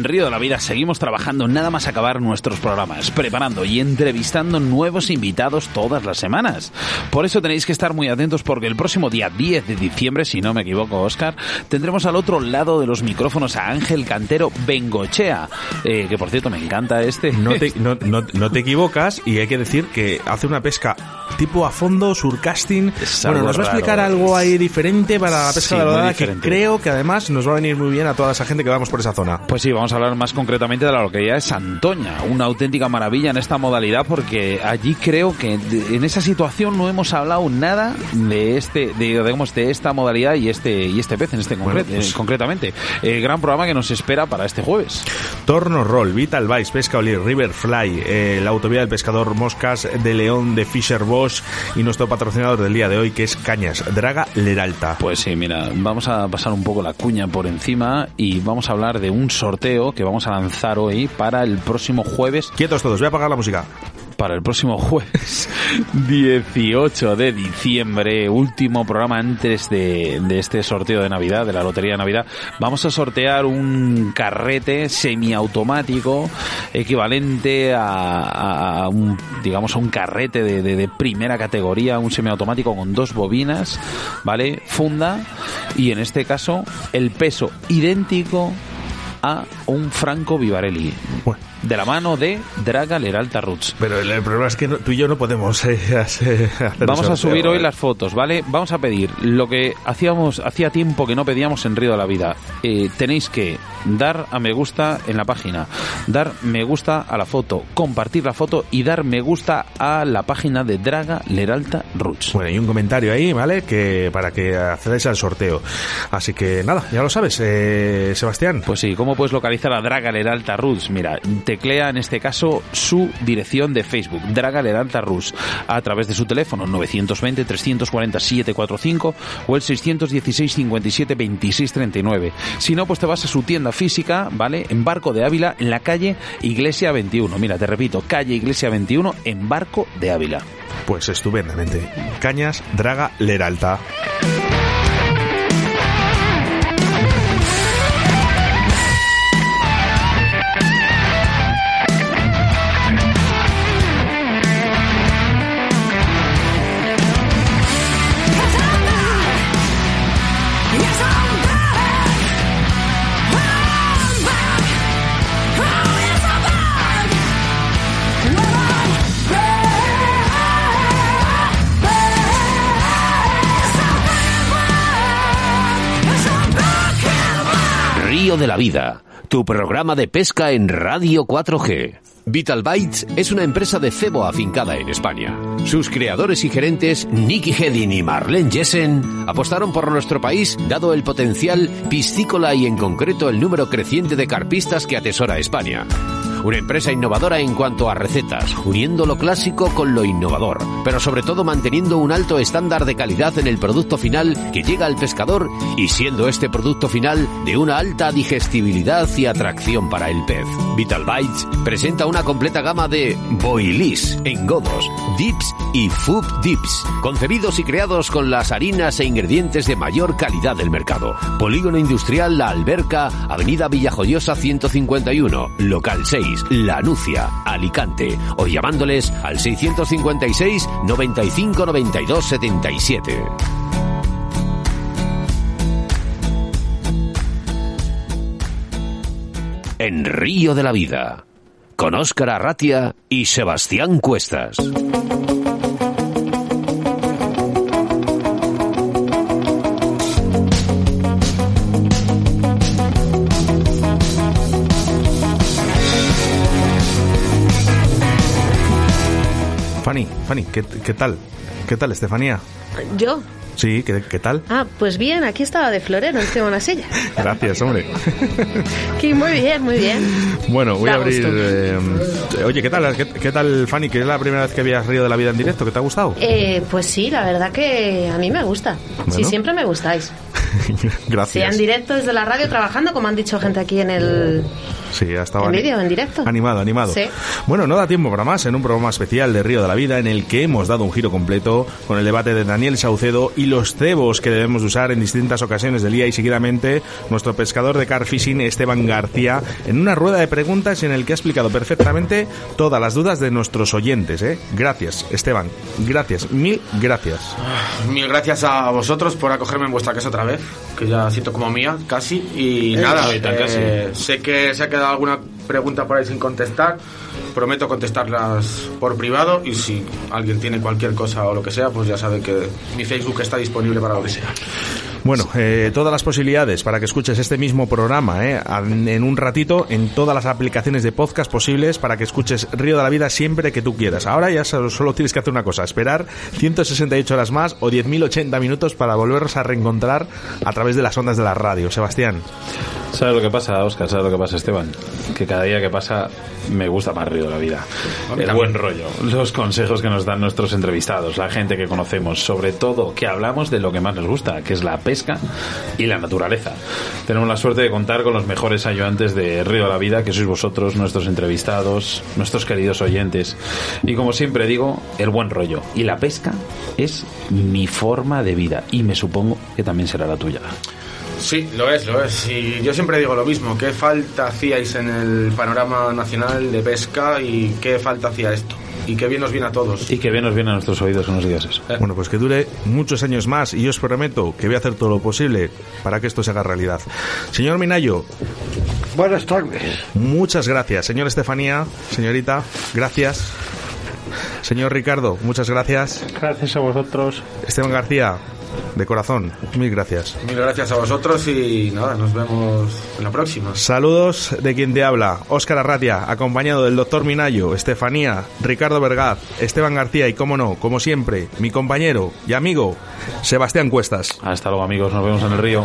Speaker 2: Río de la Vida seguimos trabajando nada más acabar nuestros programas, preparando y entrevistando nuevos invitados todas las semanas. Por eso tenéis que estar muy atentos porque el próximo día 10 de diciembre, si no me equivoco, Oscar, tendremos al otro lado de los micrófonos a Ángel Cantero Bengochea, eh, que por cierto me encanta este.
Speaker 1: No te, no, no- no te equivocas y hay que decir que hace una pesca tipo a fondo, surcasting. Bueno, nos va a
Speaker 2: raro.
Speaker 1: explicar algo ahí diferente para la pesca
Speaker 2: Sí,
Speaker 1: de la dorada que creo que además nos va a venir muy bien a toda esa gente que vamos por esa zona.
Speaker 2: Pues sí, vamos a hablar más concretamente de la localidad de Santoña, una auténtica maravilla en esta modalidad porque allí creo que en esa situación no hemos hablado nada de este, de, digamos, de esta modalidad y este y este pez en este concre-
Speaker 1: pues-
Speaker 2: eh, concretamente. Eh, gran programa que nos espera para este jueves.
Speaker 1: Torno Roll, Vital Vice, Pesca Olir, Riverfly, eh, la Autovía del Pescador, Moscas de León de Fisher Bosch y nuestro patrocinador del día de hoy que es Cañas, Draga Leralta.
Speaker 2: Pues sí, mira, vamos a pasar un poco la cuña por encima y vamos a hablar de un sorteo que vamos a lanzar hoy para el próximo jueves.
Speaker 1: Quietos todos, voy a apagar la música.
Speaker 2: Para el próximo jueves 18 de diciembre, último programa antes de, de este sorteo de Navidad, de la Lotería de Navidad, vamos a sortear un carrete semiautomático equivalente a, a un, digamos, a un carrete de, de- de primera categoría, un semiautomático con dos bobinas, ¿vale? Funda y en este caso el peso idéntico a un Franco Vivarelli. De la mano de Draga Leralta Roots.
Speaker 1: Pero el, el problema es que no- tú y yo no podemos eh, hacer
Speaker 2: Vamos a subir hoy las fotos, ¿vale? Vamos a pedir lo que hacíamos hacía tiempo que no pedíamos en Río de la Vida. Eh, tenéis que dar a me gusta en la página, dar me gusta a la foto, compartir la foto y dar me gusta a la página de Draga Leralta Roots.
Speaker 1: Bueno, y un comentario ahí, ¿vale? Que para que accedáis al sorteo. Así que nada, ya lo sabes, eh, Sebastián.
Speaker 2: Pues sí, ¿cómo puedes localizar a Draga Leralta Roots? Mira, teclea en este caso su dirección de Facebook, Draga Leralta Roots, a través de su teléfono 920 340 745 o el 616 57 26 39. Si no, pues te vas a su tienda física, ¿vale? En Barco de Ávila, en la calle Iglesia 21. Mira, te repito, calle Iglesia 21 en Barco de Ávila.
Speaker 1: Pues estupendamente. Cañas, Draga Leralta.
Speaker 5: De la Vida, tu programa de pesca en Radio 4G. Vital Bites es una empresa de cebo afincada en España. Sus creadores y gerentes, Nicky Hedin y Marlene Jessen, apostaron por nuestro país dado el potencial piscícola y en concreto el número creciente de carpistas que atesora España. Una empresa innovadora en cuanto a recetas, uniendo lo clásico con lo innovador, pero sobre todo manteniendo un alto estándar de calidad en el producto final que llega al pescador y siendo este producto final de una alta digestibilidad y atracción para el pez. Vital Bites presenta una completa gama de boilies, engodos, dips y food dips, concebidos y creados con las harinas e ingredientes de mayor calidad del mercado. Polígono Industrial La Alberca, Avenida Villajoyosa 151, local 6. La Nucia, Alicante, o llamándoles al 656 95 92 77. En Río de la Vida, con Óscar Arratia y Sebastián Cuestas.
Speaker 1: Fanny, Fanny, ¿qué, qué tal? ¿Qué tal, Estefanía?
Speaker 12: ¿Yo?
Speaker 1: Sí, ¿qué, qué tal?
Speaker 12: Ah, pues bien, aquí estaba de florero, encima de una silla.
Speaker 1: Gracias, hombre.
Speaker 12: Que muy bien, muy bien.
Speaker 1: Bueno, voy
Speaker 12: Da
Speaker 1: a abrir... eh, oye, ¿qué tal? ¿Qué, qué tal, Fanny? ¿Que es la primera vez que habías Río de la Vida en directo? ¿Qué te ha gustado?
Speaker 12: Eh, pues sí, la verdad que a mí me gusta. Sí,
Speaker 1: Bueno.
Speaker 12: siempre me gustáis.
Speaker 1: Gracias.
Speaker 12: en directo desde la radio trabajando, como han dicho gente aquí en el
Speaker 1: Sí, ha estado
Speaker 12: en vídeo, en directo.
Speaker 1: Animado, animado.
Speaker 12: Sí.
Speaker 1: Bueno, no da tiempo para más en un programa especial de Río de la Vida en el que hemos dado un giro completo con el debate de Daniel Saucedo y los cebos que debemos usar en distintas ocasiones del día y seguidamente nuestro pescador de car fishing Esteban García en una rueda de preguntas en el que ha explicado perfectamente todas las dudas de nuestros oyentes. ¿eh? Gracias, Esteban. Gracias, mil gracias.
Speaker 4: Mil gracias a vosotros por acogerme en vuestra casa otra vez, que ya siento como mía, casi. Y
Speaker 2: Eh,
Speaker 4: nada, eh,
Speaker 2: casi.
Speaker 4: sé que se ha quedado alguna pregunta por ahí sin contestar. Prometo contestarlas por privado y si alguien tiene cualquier cosa o lo que sea, pues ya sabe que mi Facebook está disponible para lo que sea.
Speaker 1: Bueno, eh, todas las posibilidades para que escuches este mismo programa eh, en en un ratito en todas las aplicaciones de podcast posibles para que escuches Río de la Vida siempre que tú quieras. Ahora ya solo, tienes que hacer una cosa, esperar 168 horas más o 10.080 minutos para volvernos a reencontrar a través de las ondas de la radio. Sebastián.
Speaker 2: ¿Sabes lo que pasa, Oscar? ¿Sabes lo que pasa, Esteban? Que cada día que pasa me gusta más Río de la Vida. El buen rollo, los consejos que nos dan nuestros entrevistados, la gente que conocemos, sobre todo que hablamos de lo que más nos gusta, que es la pesca y la naturaleza. Tenemos la suerte de contar con los mejores ayudantes de Río de la Vida, que sois vosotros, nuestros entrevistados, nuestros queridos oyentes. Y como siempre digo, el buen rollo. Y la pesca es mi forma de vida y me supongo que también será la tuya.
Speaker 4: Sí, lo es, lo es. Y yo siempre digo lo mismo, ¿qué falta hacíais en el panorama nacional de pesca y qué falta hacía esto? Y qué bien nos viene a todos.
Speaker 2: Y que bien nos viene a nuestros oídos que nos digas eso.
Speaker 1: Bueno, pues que dure muchos años más y yo os prometo que voy a hacer todo lo posible para que esto se haga realidad. Señor Minayo.
Speaker 7: Buenas tardes.
Speaker 1: Muchas gracias. Señor Estefanía, señorita, gracias. Señor Ricardo, muchas gracias.
Speaker 8: Gracias a vosotros.
Speaker 1: Esteban García, de corazón, mil gracias.
Speaker 4: Mil gracias a vosotros y nada, nos vemos en la próxima.
Speaker 1: Saludos de quien te habla, Óscar Arratia, acompañado del doctor Minayo, Estefanía, Ricardo Vergaz, Esteban García y, como no, como siempre, mi compañero y amigo, Sebastián Cuestas.
Speaker 2: Hasta luego amigos, nos vemos en el río.